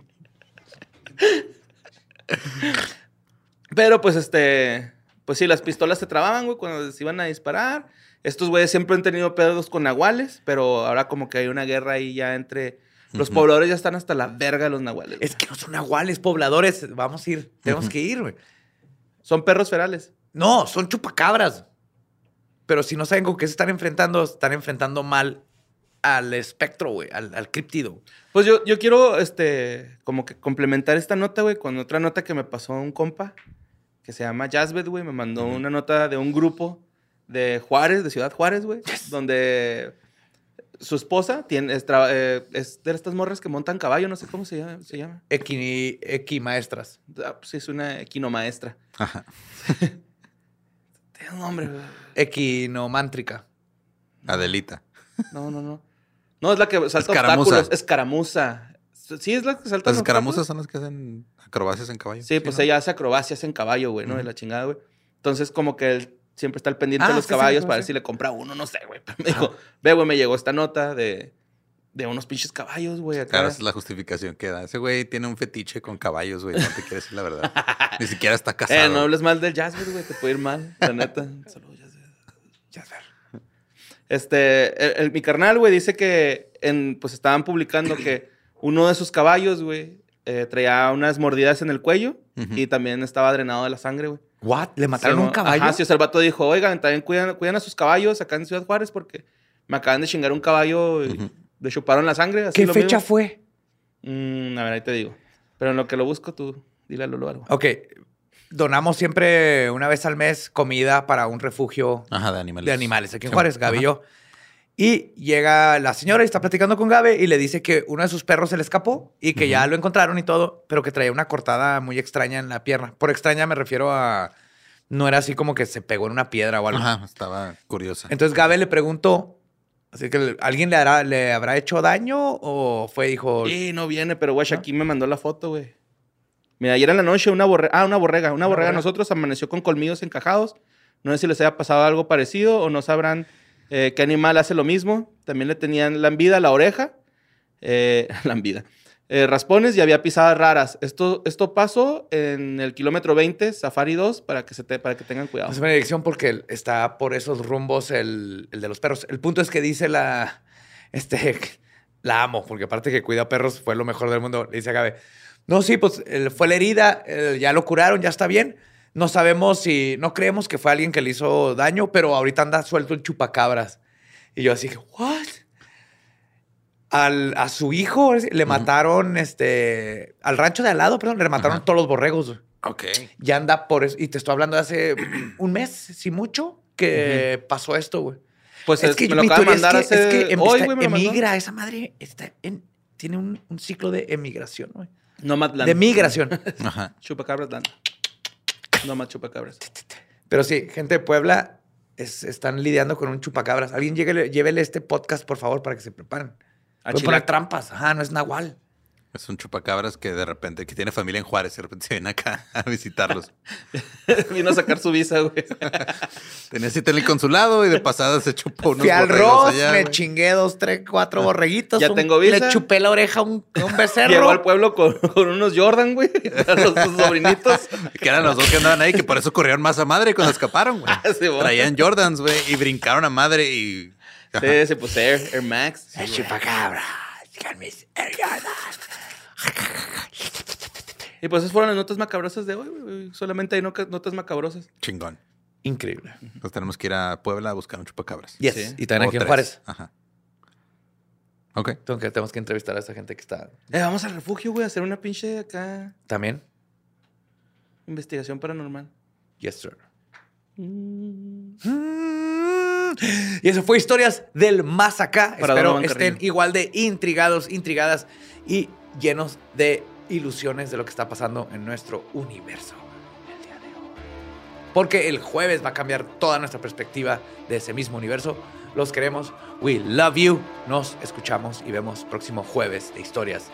Pero pues este, pues sí, las pistolas se trababan, güey, cuando se iban a disparar. Estos güeyes siempre han tenido pedos con nahuales, pero ahora como que hay una guerra ahí ya entre... Los pobladores ya están hasta la verga de los nahuales. Es que no son nahuales, pobladores. Vamos a ir. Tenemos que ir, güey. Son perros ferales. No, son chupacabras. Pero si no saben con qué se están enfrentando, están enfrentando mal al espectro, güey, al, al críptido. Pues yo, yo quiero, este, como que complementar esta nota, güey, con otra nota que me pasó un compa, que se llama Jazzbet, güey. Me mandó una nota de un grupo de Juárez, de Ciudad Juárez, güey, donde su esposa tiene, es, tra- eh, es de estas morras que montan caballo, no sé cómo se llama. Se llama. Equi, equimaestras. Ah, pues sí, es una equinomaestra. Ajá. Tiene un nombre, güey. Equinomántrica. Adelita. No, no, no. No, es la que salta Escaramuza. obstáculos. Escaramuza. Sí, es la que salta Las obstáculos. escaramuzas son las que hacen acrobacias en caballo. Sí, pues ¿no? ella hace acrobacias en caballo, güey, ¿no? De la chingada, güey. Entonces, como que él siempre está al pendiente Ah, de los sí, sí, caballos sí, para ver si le compra uno, no sé, güey. Pero me dijo, ve, güey, me llegó esta nota de, de unos pinches caballos, güey, acá. Claro, esa es la justificación que da. Ese güey tiene un fetiche con caballos, güey. No te quiere decir la verdad. Ni siquiera está casado. eh, no hables mal del Jasper, güey, te puede ir mal, la neta. Saludos, Jasper. Jasper. Este, el- el- mi carnal, güey, dice que en, pues estaban publicando que uno de sus caballos, güey, eh, traía unas mordidas en el cuello y también estaba drenado de la sangre, güey. ¿What? ¿Le mataron Sí, un caballo? Ajá, sí, o sea, el vato dijo, oigan, también cuidan, cuidan a sus caballos acá en Ciudad Juárez porque me acaban de chingar un caballo y Ujú. le chuparon la sangre. así ¿Qué lo fecha mismo. fue? Mm, a ver, ahí te digo. Pero en lo que lo busco, tú dile a Lolo algo. Ok. Donamos siempre una vez al mes comida para un refugio Ajá, de animales. de animales aquí en Sí, Juárez, Gaby y yo. Y llega la señora y está platicando con Gabe y le dice que uno de sus perros se le escapó y que ya lo encontraron y todo, pero que traía una cortada muy extraña en la pierna. Por extraña me refiero a... No era así como que se pegó en una piedra o algo. Ajá, estaba curiosa. Entonces Gabe le preguntó, así que alguien le, hará, le habrá hecho daño o fue, dijo, Sí, no viene, pero güey, aquí me mandó la foto, güey. Mira, ayer en la noche una borrega, ah, una borrega, una borrega borrega. nosotros amaneció con colmillos encajados. No sé si les haya pasado algo parecido o no sabrán eh, qué animal hace lo mismo. También le tenían lambida la oreja, eh, lambida, eh, raspones y había pisadas raras. Esto, esto pasó en el kilómetro 20, Safari 2, para que, se te, para que tengan cuidado. Se me dirección porque está por esos rumbos el, el de los perros. El punto es que dice la. Este. La amo, porque aparte que cuida perros fue lo mejor del mundo. Le dice a Gabe. No, sí, pues fue la herida, ya lo curaron, ya está bien. No sabemos si. No creemos que fue alguien que le hizo daño, pero ahorita anda suelto el chupacabras. Y yo así que, ¿what? Al, a su hijo le mataron, este. Al rancho de al lado, perdón, le mataron todos los borregos. güey. Ok. Ya anda por eso. Y te estoy hablando de hace un mes, si mucho, que pasó esto, güey. Pues es, me lo acaba de es mandar que- es hace... que em- hoy, está- güey, me lo mandó. emigra, esa madre está en- tiene un, un ciclo de emigración, güey. Nomadland. De migración. Ajá. Chupacabras land. Nomad chupacabras. Pero sí, gente de Puebla es- están lidiando con un chupacabras. Alguien llévele, llévele este podcast, por favor, para que se preparen. A Pueden poner trampas. Ajá, no es nahual. Es un chupacabras que de repente, que tiene familia en Juárez, de repente se viene acá a visitarlos. Vino a sacar su visa, güey. Tenía cita en el consulado y de pasada se chupó unos Fui al borregos Ross, allá, me güey. chingué dos, tres, cuatro borreguitos. Ya un- tengo visa. Le chupé la oreja a un, a un becerro. Llegó al pueblo con, con unos Jordan, güey. A los sus sobrinitos. Que eran los dos que andaban ahí, que por eso corrieron más a madre cuando escaparon, güey. Sí, bueno. Traían Jordans, güey, y brincaron a madre y... Sí, se puso Air, Air Max. El chupacabras. con mis hermanas. Y pues esas fueron las notas macabrosas de hoy, güey. Solamente hay no- notas macabrosas. Chingón. Increíble. Entonces tenemos que ir a Puebla a buscar un chupacabras. Yes. Sí. Y también O aquí en tres. Juárez. Ajá. Ok. Que, tenemos que entrevistar a esa gente que está Eh, vamos al refugio, güey, a hacer una pinche acá también. investigación paranormal. Yes, sir. Y eso fue Historias del Más Acá. Espero estén igual de intrigados, intrigadas y llenos de ilusiones de lo que está pasando en nuestro universo el día de hoy. Porque el jueves va a cambiar toda nuestra perspectiva de ese mismo universo. Los queremos. We love you. Nos escuchamos y vemos próximo jueves de historias.